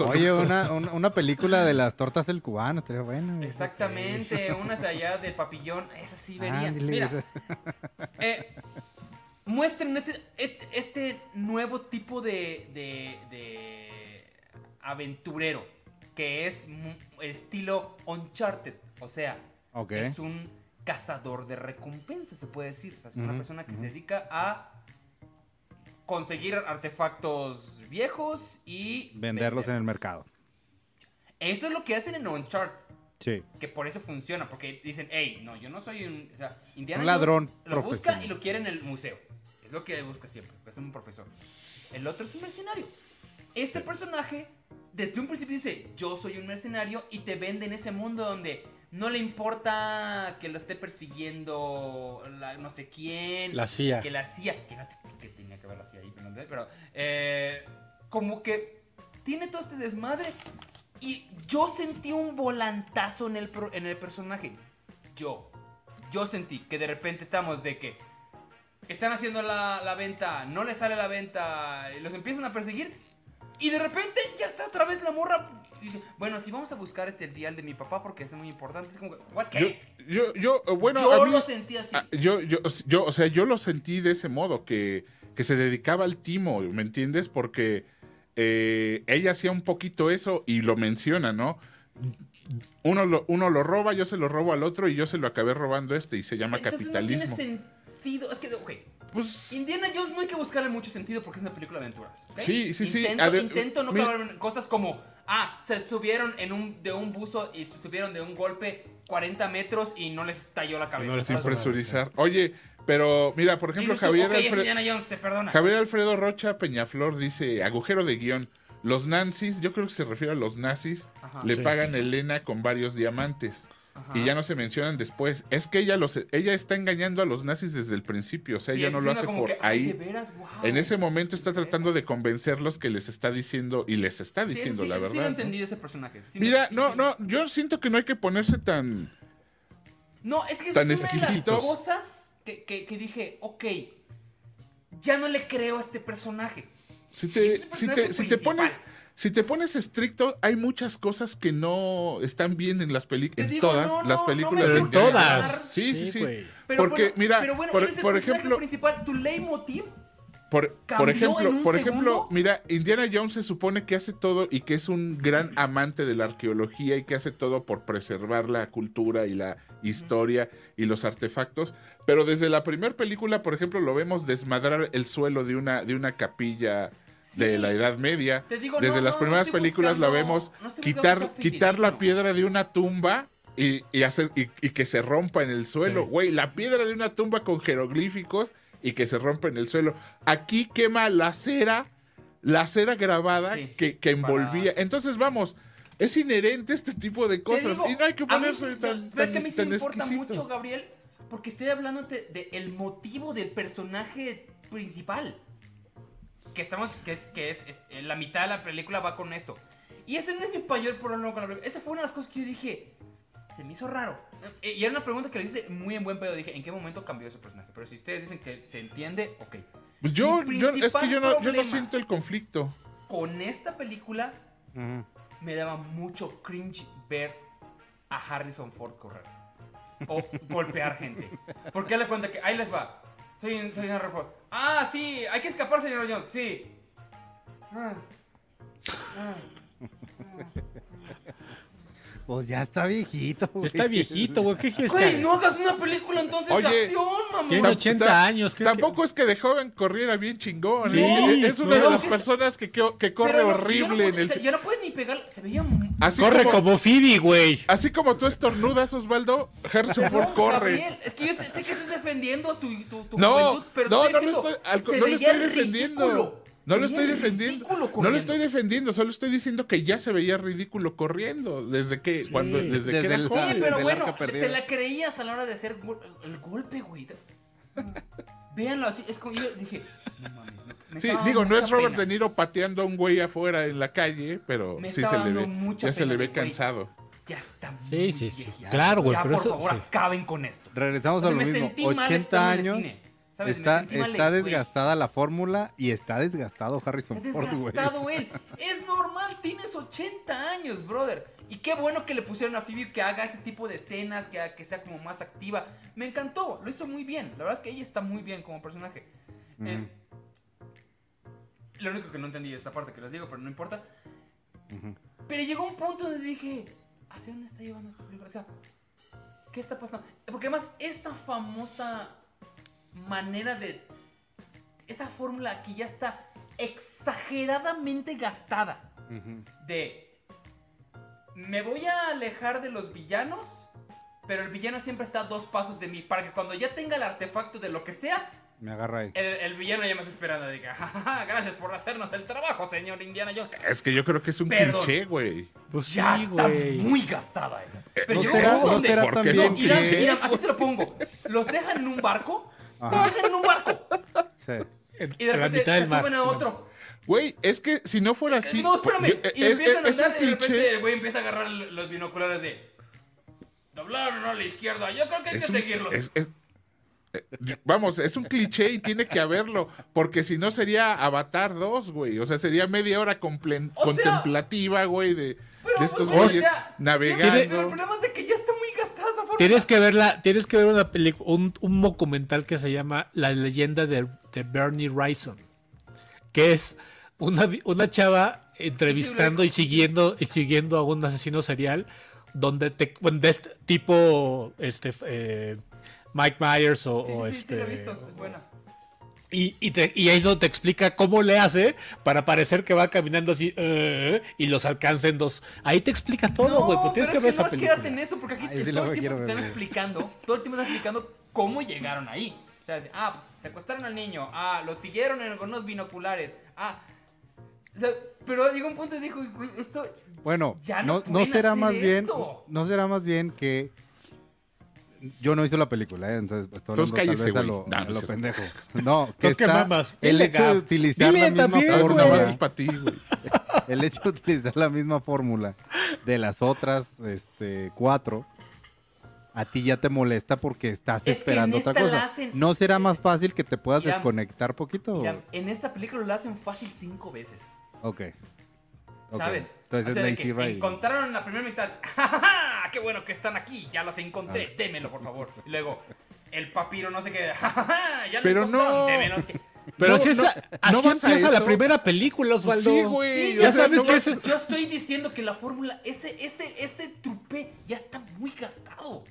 güey. Oye, una, un- una película de las tortas del cubano, estaría bueno. güey. Exactamente, unas de allá del papillón, esa sí vería. Ándale, Mira, esa- eh, muestren este, este, este nuevo tipo de, de, de aventurero que es estilo Uncharted. O sea, Ok. es un cazador de recompensas, se puede decir. O sea, es una persona que se dedica a conseguir artefactos viejos y Venderlos en el venderlos. mercado. Eso es lo que hacen en Uncharted. Sí. Que por eso funciona, porque dicen, hey, no, yo no soy un... O sea, Indiana Un ladrón Lo busca y lo quiere en el museo. Es lo que busca siempre, es un profesor. El otro es un mercenario. Este personaje, desde un principio dice, yo soy un mercenario y te vende en ese mundo donde no le importa que lo esté persiguiendo la no sé quién. La CIA. Que la CIA, que, no que tenía que ver la CIA ahí, pero, eh, como que tiene todo este desmadre y yo sentí un volantazo en el, pro- en el personaje. Yo, yo sentí que de repente estamos de que están haciendo la, la venta, no les sale la venta, y los empiezan a perseguir. Y de repente ya está otra vez la morra. Y dice, bueno, si vamos a buscar este el dial de mi papá porque es muy importante. Es como, ¿what? Yo, ¿Qué? yo, yo, eh, bueno, yo mí- lo sentí así. Ah, yo, yo, yo, o sea, yo lo sentí de ese modo, que, que se dedicaba al timo, ¿me entiendes? Porque eh, ella hacía un poquito eso y lo menciona, ¿no? Uno lo, uno lo roba, yo se lo robo al otro y yo se lo acabé robando a este y se llama Entonces capitalismo. no tiene sentido. Es que, ok. Pues, Indiana Jones no hay que buscarle mucho sentido porque es una película de aventuras. Sí, sí, sí. Intento, no en cosas como, ah, se subieron en un, de un buzo y se subieron de un golpe 40 metros y no les estalló la cabeza. no les sin hizo ¿sabes? presurizar. Oye, pero mira, por ejemplo, Javier, ok, es Alfred- Indiana Jones, se perdona. Javier Alfredo Rocha Peñaflor dice, agujero de guion, los nazis, yo creo que se refiere a los nazis, Ajá. le Sí. pagan a Elena con varios diamantes. Ajá. Y ya no se mencionan después. Es que ella los ella está engañando a los nazis desde el principio. O sea, Sí, ella es no lo hace por que, ahí. de veras, wow, En ese es- momento está es tratando de convencerlos que les está diciendo y les está diciendo sí, la verdad. Sí, entendí de ese personaje. Mira, no, no, yo siento que no hay que ponerse tan. No, es que es tan una de las exquisitos. cosas que, que, que dije, ok, ya no le creo a este personaje. Si Es te, si te, si te pones. Si te pones estricto, hay muchas cosas que no están bien en las películas. En digo, todas no, no, las no películas. Pero en todas. Sí, sí, sí. Pero Porque, bueno, mira, pero bueno, por- eres el por personaje ejemplo- principal, tu leitmotiv Por, por ¿Cambió ejemplo, en un por ejemplo, segundo? mira, Indiana Jones se supone que hace todo y que es un gran amante de la arqueología y que hace todo por preservar la cultura y la historia y los artefactos. Pero desde la primera película, por ejemplo, lo vemos desmadrar el suelo de una, de una capilla de la Edad Media. Te digo, desde no, las no, primeras películas la vemos quitar, quitar la piedra de una tumba. Y, y hacer, y, y que se rompa en el suelo. Sí. Güey, la piedra de una tumba con jeroglíficos y que se rompe en el suelo. Aquí quema la cera, la cera grabada Sí, que, que envolvía. para- Entonces, vamos, es inherente este tipo de cosas. digo, y no hay que mí ponerse sí- tan, pero es que a tan- mí sí tan me importa exquisito. mucho, Gabriel, porque estoy hablando del de, el motivo del personaje principal. Que estamos, que es, que es, es- la mitad de la película va con esto. Y ese no es mi mayor problema con la película. Esa fue una de las cosas que yo dije, se me hizo raro. Eh, Y era una pregunta que le hice muy en buen pedo. Dije, ¿en qué momento cambió ese personaje? Pero si ustedes dicen que se entiende, ok. Pues yo, yo- es que yo no, yo no siento el conflicto. Con esta película me daba mucho cringe ver a Harrison Ford correr. O golpear gente. Porque le cuenta que ahí les va. Soy, soy Harrison Ford. Ah, sí, hay que escapar, señor Jones. Sí. Ah. Ah. Pues ya está viejito. güey. Está viejito, güey. ¿Qué quieres que Güey, no hagas una película entonces Oye, de acción, mamá. Tiene Tam- 80 ta- años. ¿qué- Tampoco es que de joven corriera bien chingón. Sí, ¿eh? es una no. de las personas que, que, que corre Pero no, horrible yo no en el... yo no puedo pegar. Se veía. Así Corre como, como Phoebe, güey. así como tú estornudas, Osvaldo, Harrison Ford No, corre. Gabriel, es que yo sé, sé que estás defendiendo tu, tu, tu No, juventud, pero no, no diciendo, estoy, al- se no lo veía estoy defendiendo. No lo estoy defendiendo. No lo estoy defendiendo, solo estoy diciendo que ya se veía ridículo corriendo desde que cuando desde, desde que era el- Sí, joven. pero del bueno, se la creías a la hora de hacer el golpe, güey. Véanlo así, es como yo dije, no mames, me- me Sí, digo, no es Robert pena. De Niro pateando a un güey afuera en la calle, pero Me sí se le ve, ya se le ve güey. cansado. Ya está Sí, muy sí, sí. Claro, güey, Ya, pero por eso- favor, sí. acaben con esto. Regresamos O sea, a lo me mismo. sentí mal 80 estando en el años. cine, Está, mal, desgastada la fórmula y está desgastado Harrison Está Ford, desgastado él. Es normal, tienes 80 años, brother. Y qué bueno que le pusieron a Phoebe que haga ese tipo de escenas, que, que sea como más activa. Me encantó, lo hizo muy bien. La verdad es que ella está muy bien como personaje. Eh, lo único que no entendí es esa parte que les digo, pero no importa. Pero llegó un punto donde dije, ¿hacia dónde está llevando esta película? O sea, ¿qué está pasando? Porque además, esa famosa manera de esa fórmula que ya está exageradamente gastada de me voy a alejar de los villanos, pero el villano siempre está a dos pasos de mí para que cuando ya tenga el artefacto de lo que sea, Me agarra ahí. el, el villano ya me está esperando diga, "Ja, ja, ja, gracias por hacernos el trabajo, señor Indiana Jones. Es que yo creo que es un Perdón. cliché, güey. Pues Ya sí, está güey. muy gastada esa. Pero ¿No un será, no será Irán, cliché. Irán, así te lo pongo. Los dejan en un barco. Dejan en un barco. Sí. Y de a repente se suben a otro. Güey, es que si no fuera así. no, espérame. yo- y es- empiezan a es- es andar y de repente cliché. el güey empieza a agarrar los binoculares de. Doblaron a la izquierda. Yo creo que hay Es que un- seguirlos. es- es- eh, vamos, es un cliché y tiene que haberlo, porque si no sería Avatar 2, güey. O sea, sería media hora O sea- contemplativa, güey, de, de estos pues, o güeyes sea, siempre- Pero el navegando. problema es de que ya está Tienes que verla, tienes que ver una película, un, un documental que se llama La leyenda de, de Bernie Wrison, que es una, una chava entrevistando y siguiendo y siguiendo a un asesino serial, donde te donde es tipo este eh, Mike Myers o, Sí, o sí, sí, sí, este lo he visto. Es buena. Y, y, te, y ahí es donde te explica cómo le hace para parecer que va caminando así eh, y los alcanza en dos. Ahí te explica todo, güey. No, pues tienes pero que ver es que esa no película. hacen eso, porque aquí Ay, te- sí todo el tiempo te están explicando, todo el tiempo están explicando cómo llegaron ahí. O sea, ah, pues secuestraron al niño, ah, lo siguieron en, con unos binoculares, ah. O sea, pero llegó un punto y dijo, "Güey, esto Bueno, ya no, no, no será hacer más bien, esto". no será más bien que yo no he visto la película, ¿eh? entonces estoy Entonces hablando tal vez a güey. lo, No, a lo pendejo. No, que Entonces, ¿qué está mamas? el Dile, hecho de utilizar Dile la misma también, fórmula, nada más es para ti, güey. el hecho de utilizar la misma fórmula de las otras este, cuatro, a ti ya te molesta porque estás Es que esperando otra cosa. hacen- ¿No será más fácil que te puedas Mira, desconectar poquito? Mira, en esta película lo hacen fácil cinco veces. Ok. ¿Sabes? Entonces O sea, es de Lazy Ray. encontraron en la primera mitad. ¡Ja, ja, ja! ¡Qué bueno que están aquí! Ya los encontré. Ah. Démelo, por favor. Y luego, el papiro no sé qué. ¡Ja, ja, ja! Ya lo Pero encontraron. no. Démelo. que- Pero No, si esa- no así empieza la primera película, Osvaldo. Sí, güey. Sí, o ya sea, sabes no que vas- ese- Yo estoy diciendo que la fórmula, ese, ese, ese trupé ya está muy gastado.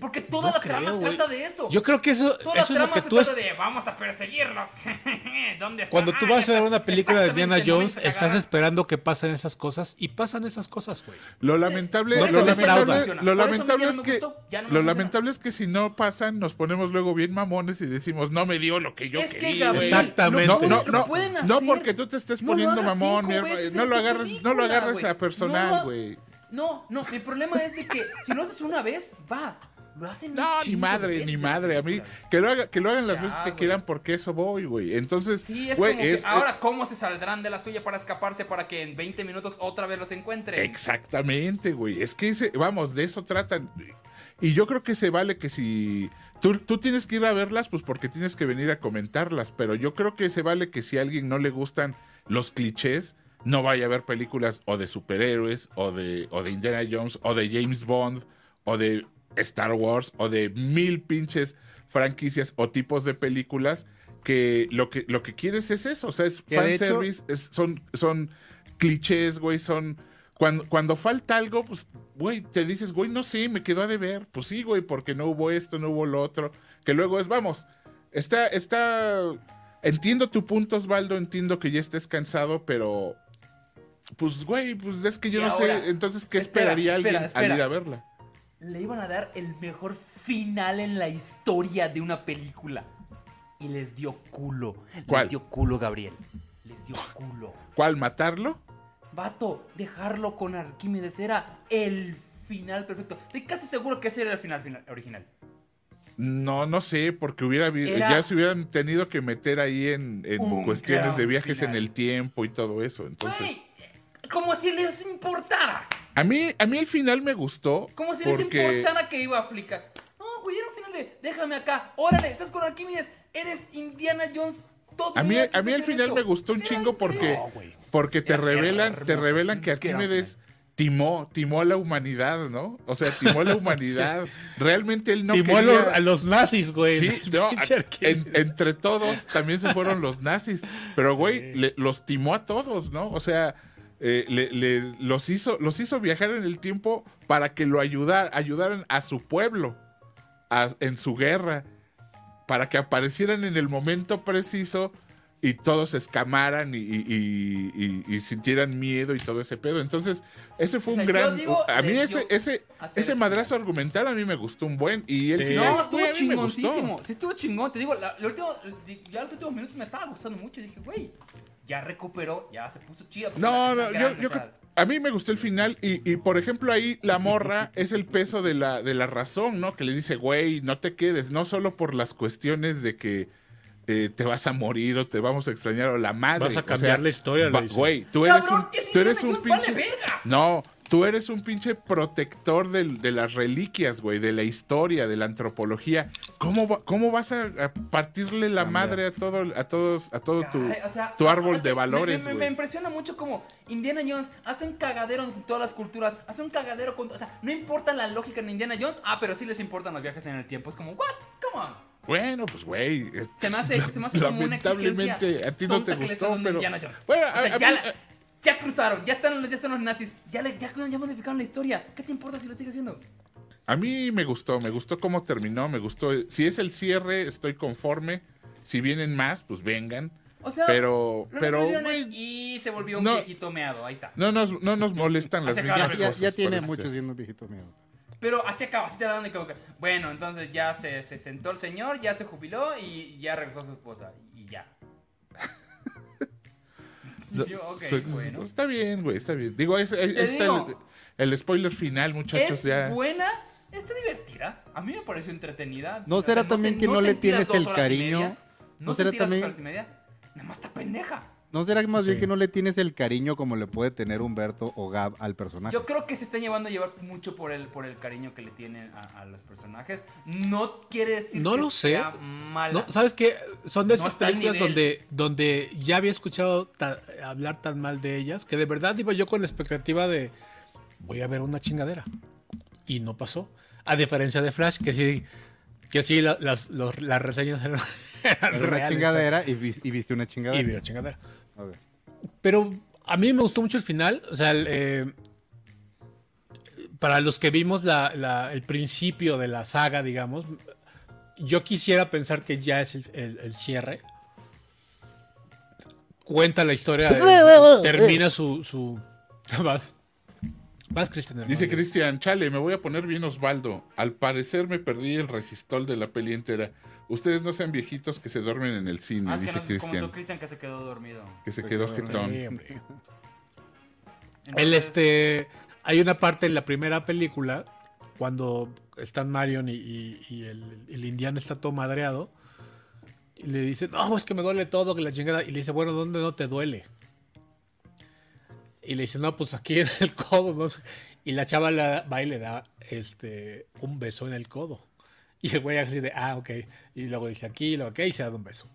Porque toda no la trama trata de eso. Yo creo que eso, toda la eso es lo trama que se tú es- trata de vamos a perseguirlos. ¿Dónde están? Cuando tú Ah, vas a ver una película de Diana Jones, estás esperando que pasen esas cosas y pasan esas cosas, güey. Lo lamentable, No lo lamentable, lo eso lamentable es que, gustó, no lo lamentable es que si no pasan, nos ponemos luego bien mamones y decimos, no me dio lo que yo Es que, quería. Gabriel, güey". Exactamente. No, no, pueden- no, porque tú te estés No lo poniendo mamón, No lo agarres, no lo agarres a personal, güey. No, no, mi problema es de que si lo haces una vez, va. Lo hacen No, ni madre, de ni veces, madre. A mí, que lo, haga, que lo hagan las Ya, veces que güey. quieran porque eso voy, güey. Entonces, Sí, es güey, como que es- ahora cómo se saldrán de la suya para escaparse para que en 20 minutos otra vez los encuentren. Exactamente, güey. Es que, ese, vamos, de eso tratan. Y yo creo que se vale que si... Tú, tú tienes que ir a verlas, pues porque tienes que venir a comentarlas, pero yo creo que se vale que si a alguien no le gustan los clichés, no vaya a ver películas o de superhéroes, o de, o de Indiana Jones, o de James Bond, o de Star Wars, o de mil pinches franquicias o tipos de películas que lo que, lo que quieres es eso, o sea, es de hecho- fanservice, es- son, son clichés, güey, son... Cuando, cuando falta algo, pues, güey, te dices, güey, no sé, me quedó a deber. Pues sí, güey, porque no hubo esto, no hubo lo otro. Que luego es, vamos, está, está... Entiendo tu punto, Osvaldo, entiendo que ya estés cansado, pero... Pues, güey, pues es que yo Y no ahora, sé. Entonces, ¿qué espera, esperaría espera, alguien espera. al ir a verla? Le iban a dar el mejor final en la historia de una película. Y les dio culo. ¿Cuál? Les dio culo, Gabriel. Les dio culo. ¿Cuál? ¿Matarlo? Vato, dejarlo con Arquímedes era el final perfecto. Estoy casi seguro que ese era el final, final original. No, no sé, porque hubiera Era- ya se hubieran tenido que meter ahí en, en cuestiones de viajes final. en el tiempo y todo eso. Entonces, como si les importara. a mí, a mí el final me gustó. Como si les importara que iba a flicar. No, güey, era un final de déjame acá. Órale, estás con Arquímedes. Eres Indiana Jones. Todo a mí, a mí el final eso. me gustó un Era chingo porque, No, porque te Era revelan, te revelan que Arquímedes timó, timó a la humanidad, ¿no? O sea, timó a la humanidad. Realmente él no Timó a quería... los, a los nazis, güey. Sí, no, a- en- entre todos también se fueron los nazis. Pero, güey, Sí. le- los timó a todos, ¿no? O sea, eh, le- le- los, hizo, los hizo viajar en el tiempo para que lo ayudar, ayudaran a su pueblo a- en su guerra, para que aparecieran en el momento preciso y todos se escamaran y, y- y- y- y sintieran miedo y todo ese pedo. Entonces, ese fue O sea, un gran... digo, a mí ese, ese, ese madrazo argumental a mí me gustó un buen. Y el Sí. final, No, estuvo chingoncísimo. Sí, estuvo chingón. Te digo, la, lo último- ya los últimos minutos me estaba gustando mucho. Y dije, güey, ya recuperó, ya se puso chida. No, no, yo, yo o sea, creo- a mí me gustó el final y, y, por ejemplo ahí la morra es el peso de la, de la razón, ¿no? Que le dice, güey, no te quedes, no solo por las cuestiones de que eh, te vas a morir o te vamos a extrañar o la madre. Vas a o cambiar sea, la historia, va-. Güey, tú eres Cabrón, un, tú eres un vale pinche... verga. No, tú eres un pinche protector de las reliquias, güey, de la historia, de la antropología. ¿Cómo, va- cómo vas a, a partirle la Cambia. madre a todo, a todos, a todo tu, Ay, o sea, tu árbol es de que valores, me, me, impresiona mucho como Indiana Jones hace un cagadero en todas las culturas, hace un cagadero con... O sea, no importa la lógica en Indiana Jones, ah, pero sí les importan los viajes en el tiempo. Es como, what? Come on. Bueno, pues güey. Se me hace, se me hace como una exigencia Lamentablemente a ti no te gustó, a pero. Bueno, O sea, a- a ya, mí- la- ya cruzaron, ya están, los- ya están los nazis, ya, le, ya, ya modificaron la historia. ¿Qué te importa si lo sigue haciendo? A mí me gustó, me gustó cómo terminó, me gustó. Si es el cierre, estoy conforme. Si vienen más, pues vengan. O sea, Pero, pero, y se volvió un no. viejito meado, ahí está. no nos, no nos molestan las mismas. Ya, tiene mucho ser. siendo un viejito. Pero así acaba, así te la dan que, bueno, entonces ya se, se sentó el señor, ya se jubiló y ya regresó a su esposa. Yo, ok, So- bueno. Está bien, güey, está bien. Digo, es, es- está digo. el, el spoiler final, muchachos, Es ya. buena, está divertida. A mí me pareció entretenida. ¿No O sea, será también que no le tienes dos el cariño? ¿No No será dos también- horas y media. Nada más está pendeja. ¿No será más bien que no le tienes el cariño como le puede tener Humberto o Gab al personaje? Yo creo que se está llevando a llevar mucho por el, por el cariño que le tienen a, a los personajes. No quiere decir No que lo sé. sea mala. No, ¿Sabes qué? Son de No esas películas donde, donde ya había escuchado ta- hablar tan mal de ellas que de verdad iba yo con la expectativa de voy a ver una chingadera. Y no pasó. A diferencia de Flash, que sí, que sí la- las, los- las reseñas eran, eran Era una chingadera y, vi- y viste una chingadera. Y vi la chingadera. Pero a mí me gustó mucho el final. O sea, el, eh, para los que vimos la- la- el principio de la saga, digamos, yo quisiera pensar que ya es el, el- el cierre. Cuenta la historia, eh, termina su... su... Vas, vas Cristian. Dice. Cristian, chale, me voy a poner bien Osvaldo. Al parecer me perdí el resistol de la peli entera. Ustedes no sean viejitos que se duermen en el cine, Ah, dice no, como Cristian. tú, Cristian, que se quedó dormido. Que se quedó jetón. Hombre. El Entonces, este. Hay una parte en la primera película cuando están Marion y, y- y el, el indiano está todo madreado. Y le dice, no, es que me duele todo, que la chingada. Y le dice, bueno, ¿dónde no te duele? Y le dice, no, pues aquí en el codo. no sé. Y la chava la, va y le da este, un beso en el codo. Y el güey así de, ah, ok. Y luego dice aquí, y luego ok, y se da un beso.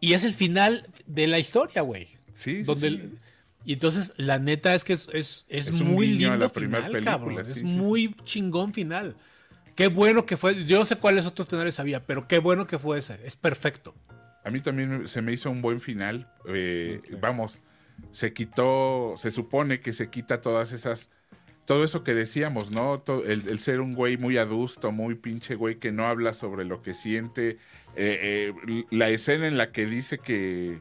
Y es el final de la historia, güey. Sí, sí, Donde sí. y entonces, la neta es que es, es, es Es muy lindo la final, película, cabrón. sí, es muy chingón final. Qué bueno que fue. Yo no sé cuáles otros finales había, pero qué bueno que fue ese. Es perfecto. A mí también se me hizo un buen final. Eh, Vamos, se quitó, se supone que se quita todas esas, todo eso que decíamos, ¿no? To- el, el ser un güey muy adusto, muy pinche güey que no habla sobre lo que siente. Eh, eh, la escena en la que dice que...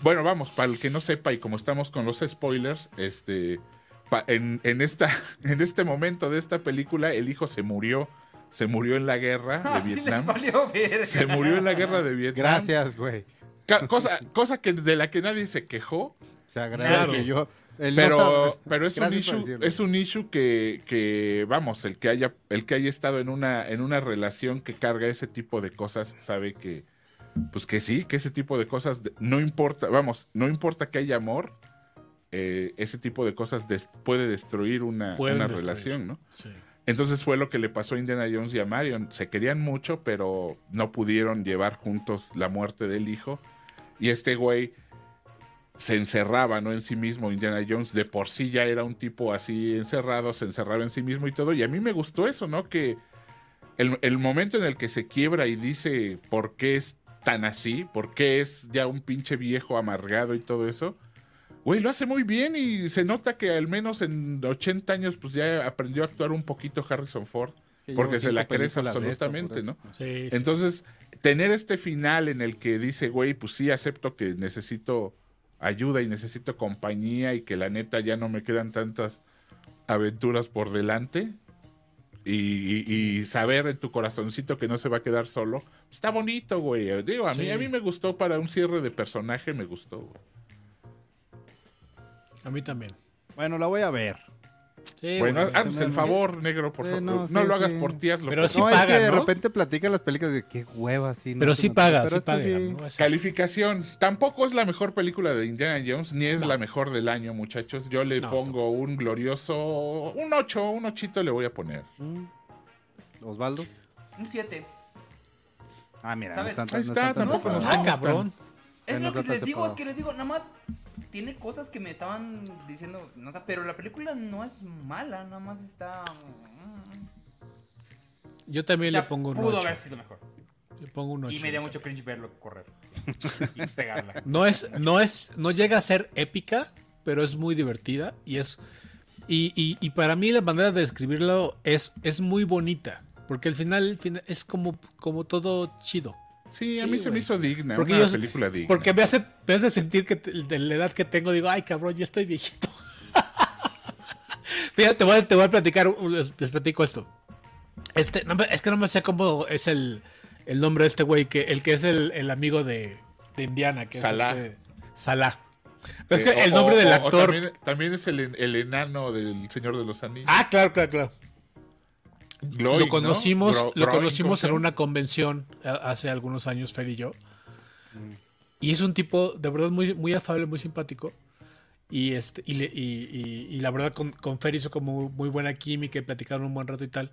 Bueno, vamos, para el que no sepa y como estamos con los spoilers, este, pa- en, en esta, en este momento de esta película, el hijo se murió, se murió en la guerra de Vietnam. verga. Se murió en la guerra de Vietnam. Gracias, güey. Cosa, cosa que de la que nadie se quejó, Se agradece. Claro. Yo, pero, pero es un Gracias issue, es un issue que, que, vamos, el que haya, el que haya estado en una, en una relación que carga ese tipo de cosas, sabe que, pues que sí, que ese tipo de cosas, no importa, vamos, no importa que haya amor, eh, ese tipo de cosas des- puede destruir una, Pueden una destruir. relación, ¿no? Sí. Entonces fue lo que le pasó a Indiana Jones y a Marion. Se querían mucho, pero no pudieron llevar juntos la muerte del hijo. Y este güey se encerraba, ¿no? En sí mismo. Indiana Jones de por sí ya era un tipo así encerrado, se encerraba en sí mismo y todo. Y a mí me gustó eso, ¿no? Que el, el momento en el que se quiebra y dice por qué es tan así, por qué es ya un pinche viejo amargado y todo eso. Güey, lo hace muy bien y se nota que al menos en 80 años pues ya aprendió a actuar un poquito Harrison Ford. Es que porque se la crees esto, absolutamente, ¿no? Sí, sí, Entonces, tener este final en el que dice, güey, pues sí, acepto que necesito ayuda y necesito compañía y que la neta ya no me quedan tantas aventuras por delante. Y, y- y saber en tu corazoncito que no se va a quedar solo. Está bonito, güey. Digo, a mí, Sí. a mí me gustó para un cierre de personaje, me gustó. güey. A mí también. Bueno, la voy a ver. Sí, bueno, bueno, haznos el favor, negro, por favor. no, No, sí, lo hagas sí. por ti, hazlo Pero por sí no, es paga, que de repente platican las películas de qué hueva Pero sí paga, pero sí paga. sí. Así. Calificación. Tampoco es la mejor película de Indiana Jones, ni es la mejor del año, muchachos. Yo le No. pongo un glorioso, un 8, un 8 le voy a poner. Mm. Osvaldo. Un 7. Ah, mira, ¿Sabes? Ahí está, tampoco Ah, cabrón. Es lo que les digo, es que les digo, nada más tiene cosas que me estaban diciendo, no sé, pero la película no es mala, nada más está... mm, Yo también o sea, le pongo un Pudo 8. haber sido mejor. Le pongo un 8. Y me dio mucho cringe verlo correr y pegarla. No es, no es, no llega a ser épica, pero es muy divertida y es y, y- y para mí la manera de describirlo es, es muy bonita, porque al final, al final es como, como todo chido. Sí, a Sí, mí se me hizo digna, Porque una yo- película digna. Porque me hace, me hace sentir que de la edad que tengo, digo, ay cabrón, ya estoy viejito. Fíjate, te voy, a, te voy a platicar, les, les platico esto. Este, es que no me sé cómo es el, el nombre de este güey, que, el que es el, el amigo de, de Indiana, que Salah. es este, Salah. Pero es Eh, que el o- nombre o- del o actor. también, también es el, el enano del Señor de los Anillos. Ah, claro, claro, claro. Lo ¿no? conocimos, Gro- lo conocimos ¿cómo en una convención a- hace algunos años, Fer y yo. Mm. Y es un tipo de verdad muy, muy afable, muy simpático. Y, este, y, le- y- y- y la verdad con, con Fer hizo como muy buena química y platicaron un buen rato y tal.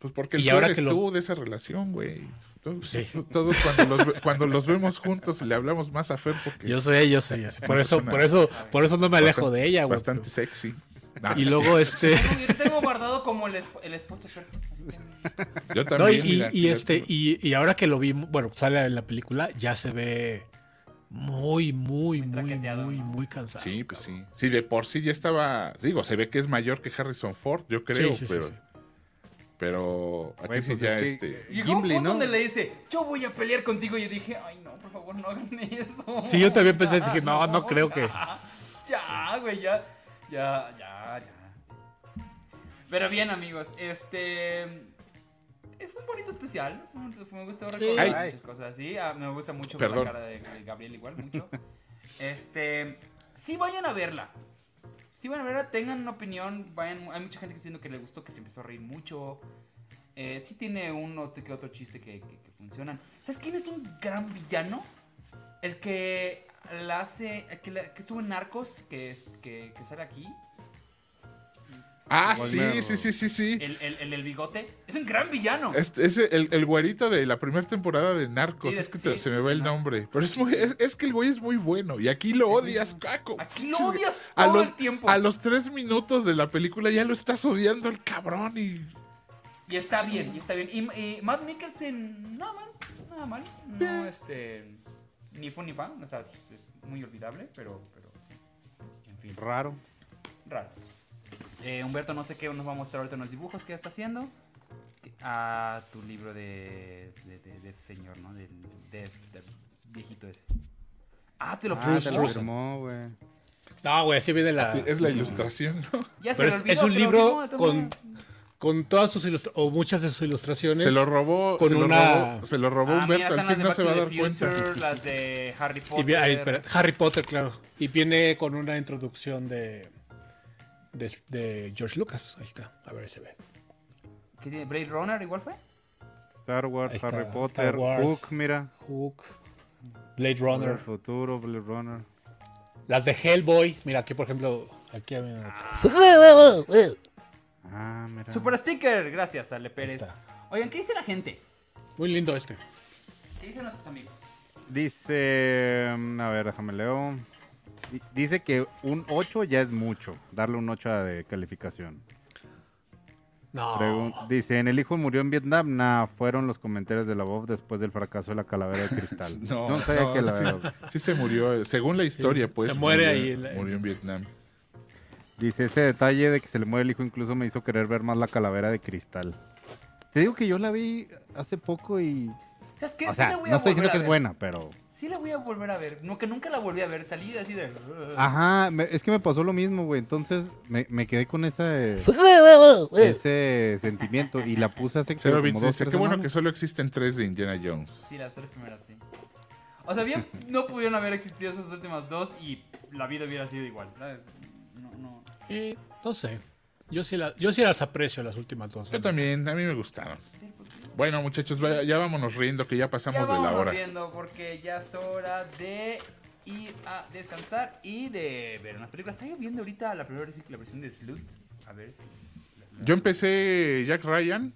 Pues porque Y el ahora que lo- tú de esa relación, güey. Todos, Sí. todos cuando, los, cuando los vemos juntos le hablamos más a Fer porque Yo sé, yo sé, yo sé. Por eso, por eso, por eso no me alejo bastante- de ella, güey. bastante sexy. No, Y luego este. Yo te tengo guardado como el, el spot de Fer. Así que- Yo No, también. y, mira, y mira este, y, y ahora que lo vimos, bueno, sale en la película, ya se ve muy, muy, Muy muy, muy, ¿no? muy cansado. Sí, pues sí. Sí, de por sí ya estaba. Digo, se ve que es mayor que Harrison Ford, yo creo, Sí, sí, sí, pero. sí. Pero aquí sí pues ya es que- este. Llegó un Gimli, punto ¿no? donde le dice, yo voy a pelear contigo. Y yo dije, ay no, por favor, no hagan eso. Sí, yo también pensé, dije, no, no creo que- ya, güey, ya, ya, ya. Pero bien, amigos, este... Fue un bonito especial. fue un- fue- me gustó recordar muchas cosas así. Ah, me gusta mucho ver la cara de, de Gabriel igual, mucho. Este... Sí vayan a verla. Si van a verla, tengan una opinión. Vayan, hay mucha gente que diciendo que le gustó, que se empezó a reír mucho. Eh, sí tiene uno que otro chiste que, que, que funcionan. ¿Sabes quién es un gran villano? El que la hace, el que, la- que sube narcos, que, que, que sale aquí. Ah, sí, sí, sí, sí, sí. El, el, el bigote. Es un gran villano. Es, es el, el güerito de la primera temporada de Narcos. Sí, es que te- se me va el no. nombre. Pero es, muy, es, es que el güey es muy bueno. Y aquí lo odias, Caco. Aquí lo odias a todo los, el tiempo. A los tres minutos de la película ya lo estás odiando el cabrón. Y Y está bien, y está bien. Y, y Matt Mikkelsen, nada mal, nada mal. No, este. Ni fun ni fan, o sea, es muy olvidable, pero, pero sí. En fin, Raro. raro. Eh, Humberto, no sé qué nos va a mostrar ahorita en los dibujos que está haciendo. Ah, tu libro de, de, de- de ese señor, ¿no? Del, de ese- del viejito ese. Ah, te lo Ah, te lo firmó, güey. No, güey, así viene la. Es la ilustración, ¿no? Ya se Pero le es, olvidó es un lo libro todas con, con todas sus ilustraciones, o muchas de sus ilustraciones. Se lo robó, con se, lo una- robó se lo robó Ah, Humberto, al fin no se va a dar cuenta. Las de Harry y Potter. ay, espera, Harry Potter, claro. Y viene con una introducción de, de, de George Lucas. Ahí está, a ver si se ve. ¿Qué tiene? ¿Blade Runner igual fue? Star Wars, está, Harry Potter, Wars. Hook, mira. Hook, Blade El Runner, futuro, Blade Runner. las de Hellboy. Mira, aquí por ejemplo, aquí hay una Ah, mira. Super Sticker, gracias, Ale Pérez. Oigan, ¿qué dice la gente? Muy lindo este. ¿Qué dicen nuestros amigos? Dice, mm, a ver, déjame leo. Di- Dice que un 8 ya es mucho, darle un 8 de calificación. No. Pregun- dice, en el hijo murió en Vietnam, nah, fueron los comentarios de la voz después del fracaso de la calavera de cristal. No, no sabía no, que la sí, sí se murió, según la historia, pues. se muere murió- ahí en la- Murió en Vietnam. Dice, ese detalle de que se le muere el hijo incluso me hizo querer ver más la calavera de cristal. Te digo que yo la vi hace poco y... ¿Sabes qué? O Sí sea, la voy a no estoy diciendo a que es buena, pero... Sí la voy a volver a ver. No, que nunca la volví a ver. Salí así de... Ajá, me- es que me pasó lo mismo, güey. Entonces me, me quedé con ese, ese sentimiento y la puse hace Cero como dos, dice, qué bueno que solo existen tres de Indiana Jones. Sí, las tres primeras sí. O sea, bien, no pudieron haber existido esas últimas dos y la vida hubiera sido igual, ¿sabes? No, no. Y no sé. Yo sí, la- yo sí las aprecio las últimas dos. Yo también, a mí me gustaron. Bueno, muchachos, vaya- ya vámonos riendo que ya pasamos ya de la vamos hora. viendo porque ya es hora de ir a descansar y de ver unas películas. Estoy viendo ahorita la primera la versión de Sloot. A ver si... Yo empecé Jack Ryan.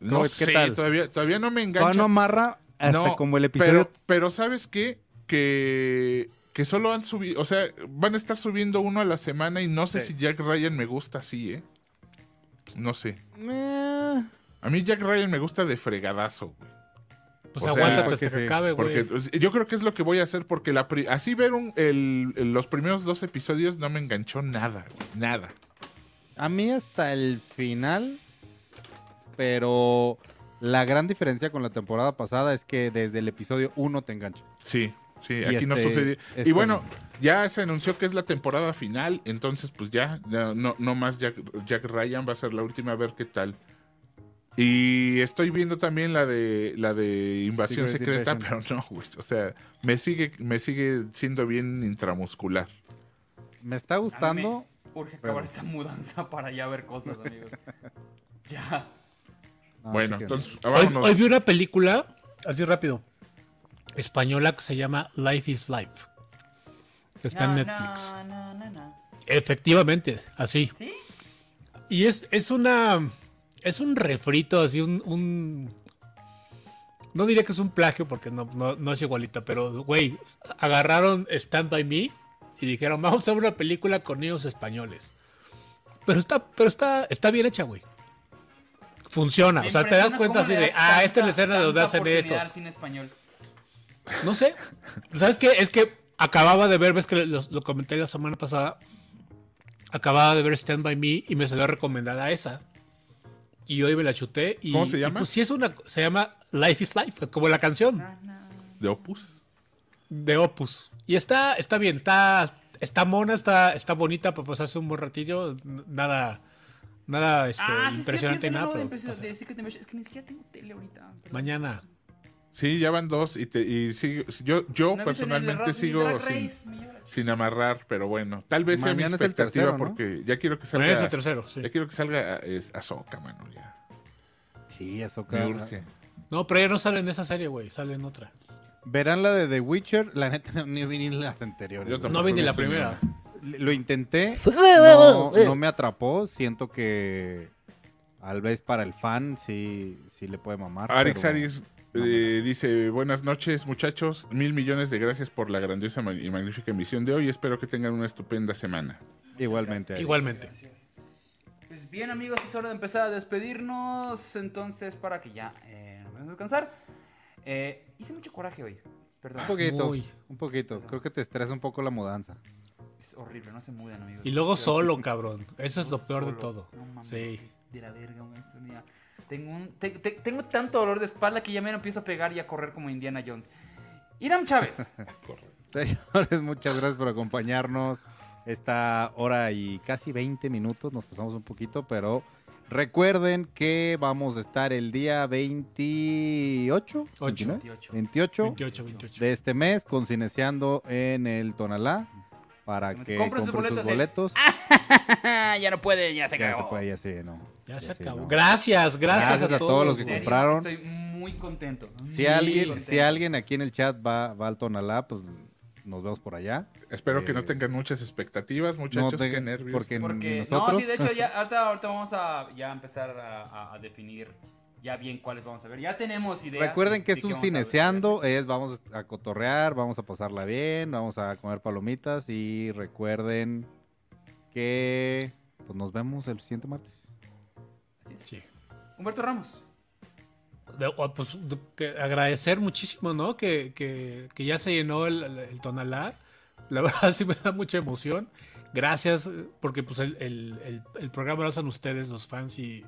No ¿Qué sé, tal? todavía, todavía no me Todavía engancha. no amarra hasta No, como el episodio... Pero, pero ¿sabes qué? Que, que solo han subido, o sea, van a estar subiendo uno a la semana y no sé Sí. si Jack Ryan me gusta así, ¿eh? No sé. Eh, A mí Jack Ryan me gusta de fregadazo, güey. Pues o sea, aguántate que sí, acabe, güey. Porque pues, yo creo que es lo que voy a hacer porque la pri- así ver un- el- el- los primeros dos episodios no me enganchó nada, güey, nada. a mí hasta el final, pero la gran diferencia con la temporada pasada es que desde el episodio 1 te engancha. Sí, sí, Y aquí no este- sucedió. este Y bueno, no. ya se anunció que es la temporada final, entonces pues ya, ya no, no más Jack, Jack Ryan va a ser la última a ver qué tal. Y estoy viendo también la de la de Invasión Secret Secreta, Invasion. pero no, güey, o sea, me sigue me sigue siendo bien intramuscular. Me está gustando. Urge acabar Pero- esta mudanza para ya ver cosas, amigos. ya. No, bueno, entonces Hoy, hoy vi una película, así rápido, española que se llama Life is Life. Que está en Netflix. no, no, no, no. Efectivamente, así. ¿Sí? Y es, es una. Es un refrito, así, un, un- No diría que es un plagio porque no, no, no es igualita, pero, güey, agarraron Stand By Me y dijeron, vamos a hacer una película con niños españoles. Pero está, pero está, está bien hecha, güey. Funciona. Me O sea, te das cuenta así de, ah, esta es la escena de donde hacen esto. español. No sé. ¿Sabes qué? Es que acababa de ver, ves que lo, lo comenté la semana pasada. Acababa de ver Stand By Me y me salió recomendada esa. Y hoy me la chuté. Y, ¿Cómo se y llama? pues sí es una. Se llama Life is Life, como la canción de Opus. de Opus. Y está, está bien, está, está mona, está, está bonita para pasarse un buen ratillo. Nada, nada este, ah, sí, impresionante sí, nada. de, pero Secret Invasion. Es que ni siquiera tengo tele ahorita. perdón. Mañana. Sí, ya van dos y, te, y sigo- yo, yo No personalmente sigo sin, Race, amarrar, pero bueno, tal vez sea mi Mañana es el expectativa tercero, ¿no? porque ya quiero que salga. Mañana es el tercero, sí. Ya quiero que salga Ahsoka, mano, ya. Sí, urge. No, pero ya no sale en esa serie, güey. Sale en otra. Verán la de The Witcher. La neta, no ni vi ni las anteriores. Yo No vi ni la primera. Lo intenté. No, no me atrapó. Siento que tal vez para el fan sí, sí le puede mamar. Pero- Aris eh, dice, buenas noches muchachos, mil millones de gracias por la grandiosa y magnífica emisión de hoy, espero que tengan una estupenda semana. Igualmente. Igualmente. Pues bien, amigos, es hora de empezar a despedirnos. Entonces, para que ya eh, nos vamos a descansar. Eh, hice mucho coraje hoy. Perdón. Un poquito. Muy. Un poquito. Creo que te estresa un poco la mudanza. Es horrible, no se muden, amigos. Y luego solo, cabrón. Eso es lo Solo. peor de todo. No mames, Sí. es de la verga, Tengo, un, te- te- tengo tanto dolor de espalda que ya me empiezo a pegar y a correr como Indiana Jones. Iram Chávez. Señores, muchas gracias por acompañarnos. Esta hora y casi 20 minutos, nos pasamos un poquito, pero recuerden que vamos a estar el día 28, Ocho. 29, 28. 28 28, 28. de este mes con Cineciando en el Tonalá para que Compren sus boletos boletos. ya no puede, ya se Ya se acabó. puede, ya se no. Ya se sí, acabó. no. Gracias, gracias, Gracias a, a todos los que serio, compraron. Estoy muy contento. Si alguien, contento. si alguien aquí en el chat va, va al Tonalá, pues nos vemos por allá. Espero que no Eh, tengan muchas expectativas, muchachos. te- qué nervios. porque nosotros. no, sí, de hecho, ya, ahorita, ahorita vamos a ya empezar a, a- a definir ya bien cuáles vamos a ver. Ya tenemos idea. Recuerden que de es un cineceando, es vamos a cotorrear, vamos a pasarla bien, vamos a comer palomitas y recuerden que pues nos vemos el siguiente martes. Sí. Humberto Ramos. De- o, pues, de- que agradecer muchísimo, ¿no? Que, que- que ya se llenó el, el- Tonalá. La verdad sí me da mucha emoción. Gracias, porque pues el, el- el- el programa lo hacen ustedes, los fans, y,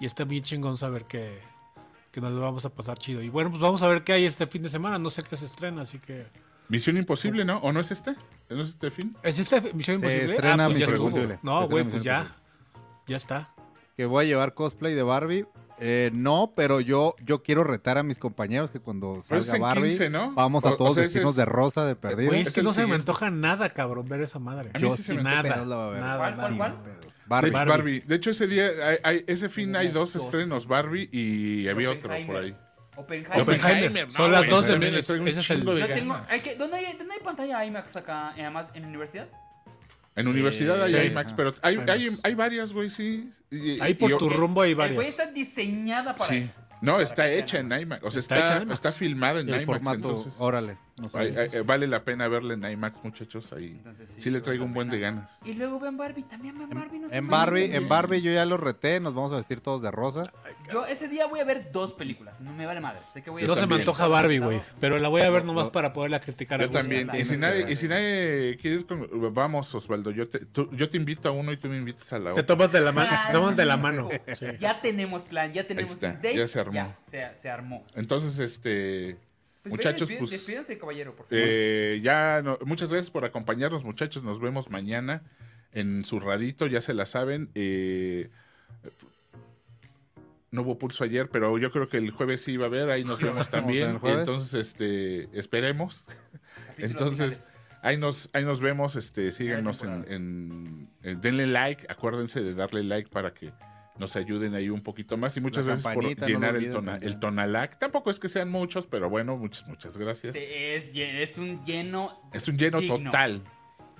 y está bien chingón saber que, que nos lo vamos a pasar chido. Y bueno, pues vamos a ver qué hay este fin de semana. No sé qué se estrena, así que... Misión Imposible, ¿no? ¿O no es este? ¿No es este fin? ¿Es esta Misión Se Imposible? estrena ah, pues ya Misión estuvo. Imposible. Se No, güey, pues ya. Imposible. Ya está. Que voy a llevar cosplay de Barbie. Eh, no, pero yo, yo quiero retar a mis compañeros que cuando salga Barbie 15, ¿no? vamos O- a o todos sea, ese vestidos es- de rosa de perdido. Güey, es que no se me antoja nada, cabrón, ver esa madre. A mí Yo sí se me nada, ¿Cuál, nada. cuál, cuál? Barbie. Barbie. Barbie. De hecho, ese día, hay- hay- ese fin hay dos estrenos, Barbie y había otro por ahí. Oppenheimer. Oppenheimer. no, Son las güey, 12 también mil, le traigo un ese es el- tengo, hay que, ¿dónde, hay, ¿Dónde hay pantalla IMAX acá? eh, Además, ¿en la universidad? En universidad hay Sí. IMAX, pero hay, Hay hay, IMAX. hay varias, güey, sí. Y- Ahí por y- tu rumbo hay El güey varias. está diseñada para Sí. eso. No, Para está hecha en IMAX. IMAX. O sea, Está está, hecha está, IMAX. filmada en El IMAX. formato, entonces, órale. No sé. ay, ay, vale la pena verla en IMAX, muchachos. Ahí Entonces, sí, le traigo un buen de ganas. Y luego ven Barbie, también ven Barbie. No En me Barbie, en Barbie yo ya lo reté, nos vamos a vestir todos de rosa. Yo ese día voy a ver dos películas, no me vale madre. Sé que voy a No se me antoja Barbie, güey. Pero la voy a ver nomás No. para poderla criticar. a Yo gusto. también. Y si, nadie, y si nadie quiere ir con... Vamos, Osvaldo. Yo te, tú- yo te invito a uno y tú me invitas a la Te otra. tomas de la mano. Claro, Te tomas de la mano. Sí. Ya tenemos plan, ya tenemos está, un date. ya se armó. Ya, se, se armó. Entonces, este... Pues, Muchachos, despí- pues, Despídense, caballero, por favor. Eh, ya, no- muchas gracias por acompañarnos, muchachos. Nos vemos mañana en su radito, ya se la saben. Eh, no hubo pulso ayer, pero yo creo que el jueves sí va a haber, ahí nos vemos también. Entonces, este, esperemos. Capítulos entonces, finales. Ahí nos, ahí nos vemos, este, síganos en- en- denle like, acuérdense de darle like para que nos ayuden ahí un poquito más y muchas La gracias por no llenar el, tona- el tonalac. Tampoco es que sean muchos, pero bueno, muchas, muchas gracias. Sí, es, un lleno. Es un lleno digno. total.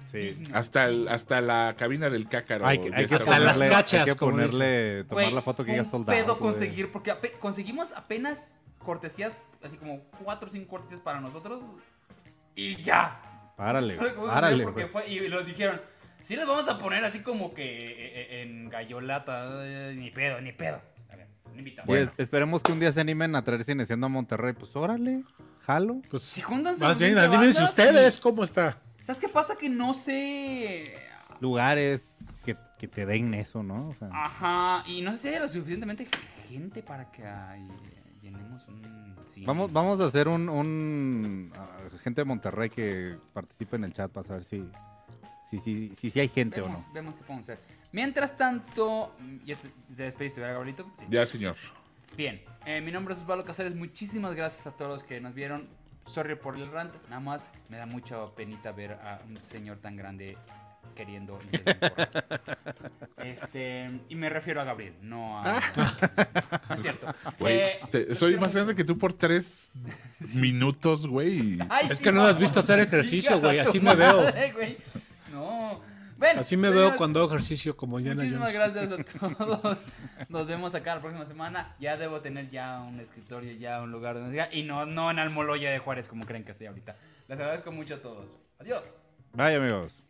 Sí. Hasta, el- hasta la cabina del cácaro. Hay, que- hay Hasta las ponerle, cachas, hay que ponerle, tomar la foto que ya soldado. pedo conseguir, porque ape- conseguimos apenas cortesías, así como cuatro o cinco cortesías para nosotros. Y ya. Párale, párale. Porque fue, y lo dijeron, sí les vamos a poner así como que eh, eh, en gallolata, eh, ni pedo, ni pedo. Está bien, no invitamos. Y es- esperemos que un día se animen a traer cineciendo a Monterrey. Pues órale, jalo. Pues, Si juntan más bien, banda, ustedes cómo está. ¿Sabes qué pasa? Que no sé... Lugares que, que te den eso, ¿no? O sea, Ajá, y no sé si hay lo suficientemente gente para que ay, llenemos un cine. vamos, vamos a hacer un, un ah, gente de Monterrey que participe en el chat para saber si, si, si, si, si hay gente Vemos, o no. vemos qué podemos hacer. Mientras tanto, mm, ¿ya te, te despediste, ¿verdad, Gabrielito? Sí. Ya, señor. Bien, eh, mi nombre es Osvaldo Casares. Muchísimas gracias a todos los que nos vieron. Sorry por el rant, nada más me da mucha penita ver a un señor tan grande queriendo Este, y me refiero a Gabriel, no a. No es cierto. Güey, Eh, te- soy más grande que tú por tres minutos, güey. Es sí, que no has visto hacer ejercicio, güey, así me veo. güey. No. Bueno, Así me veo cuando hago ejercicio como Indiana Muchísimas Jones. gracias a todos. Nos vemos acá la próxima semana. Ya debo tener ya un escritorio, ya un lugar donde diga. Y no, no en Almoloya de Juárez, como creen que estoy ahorita. Les agradezco mucho a todos. Adiós. Bye, amigos.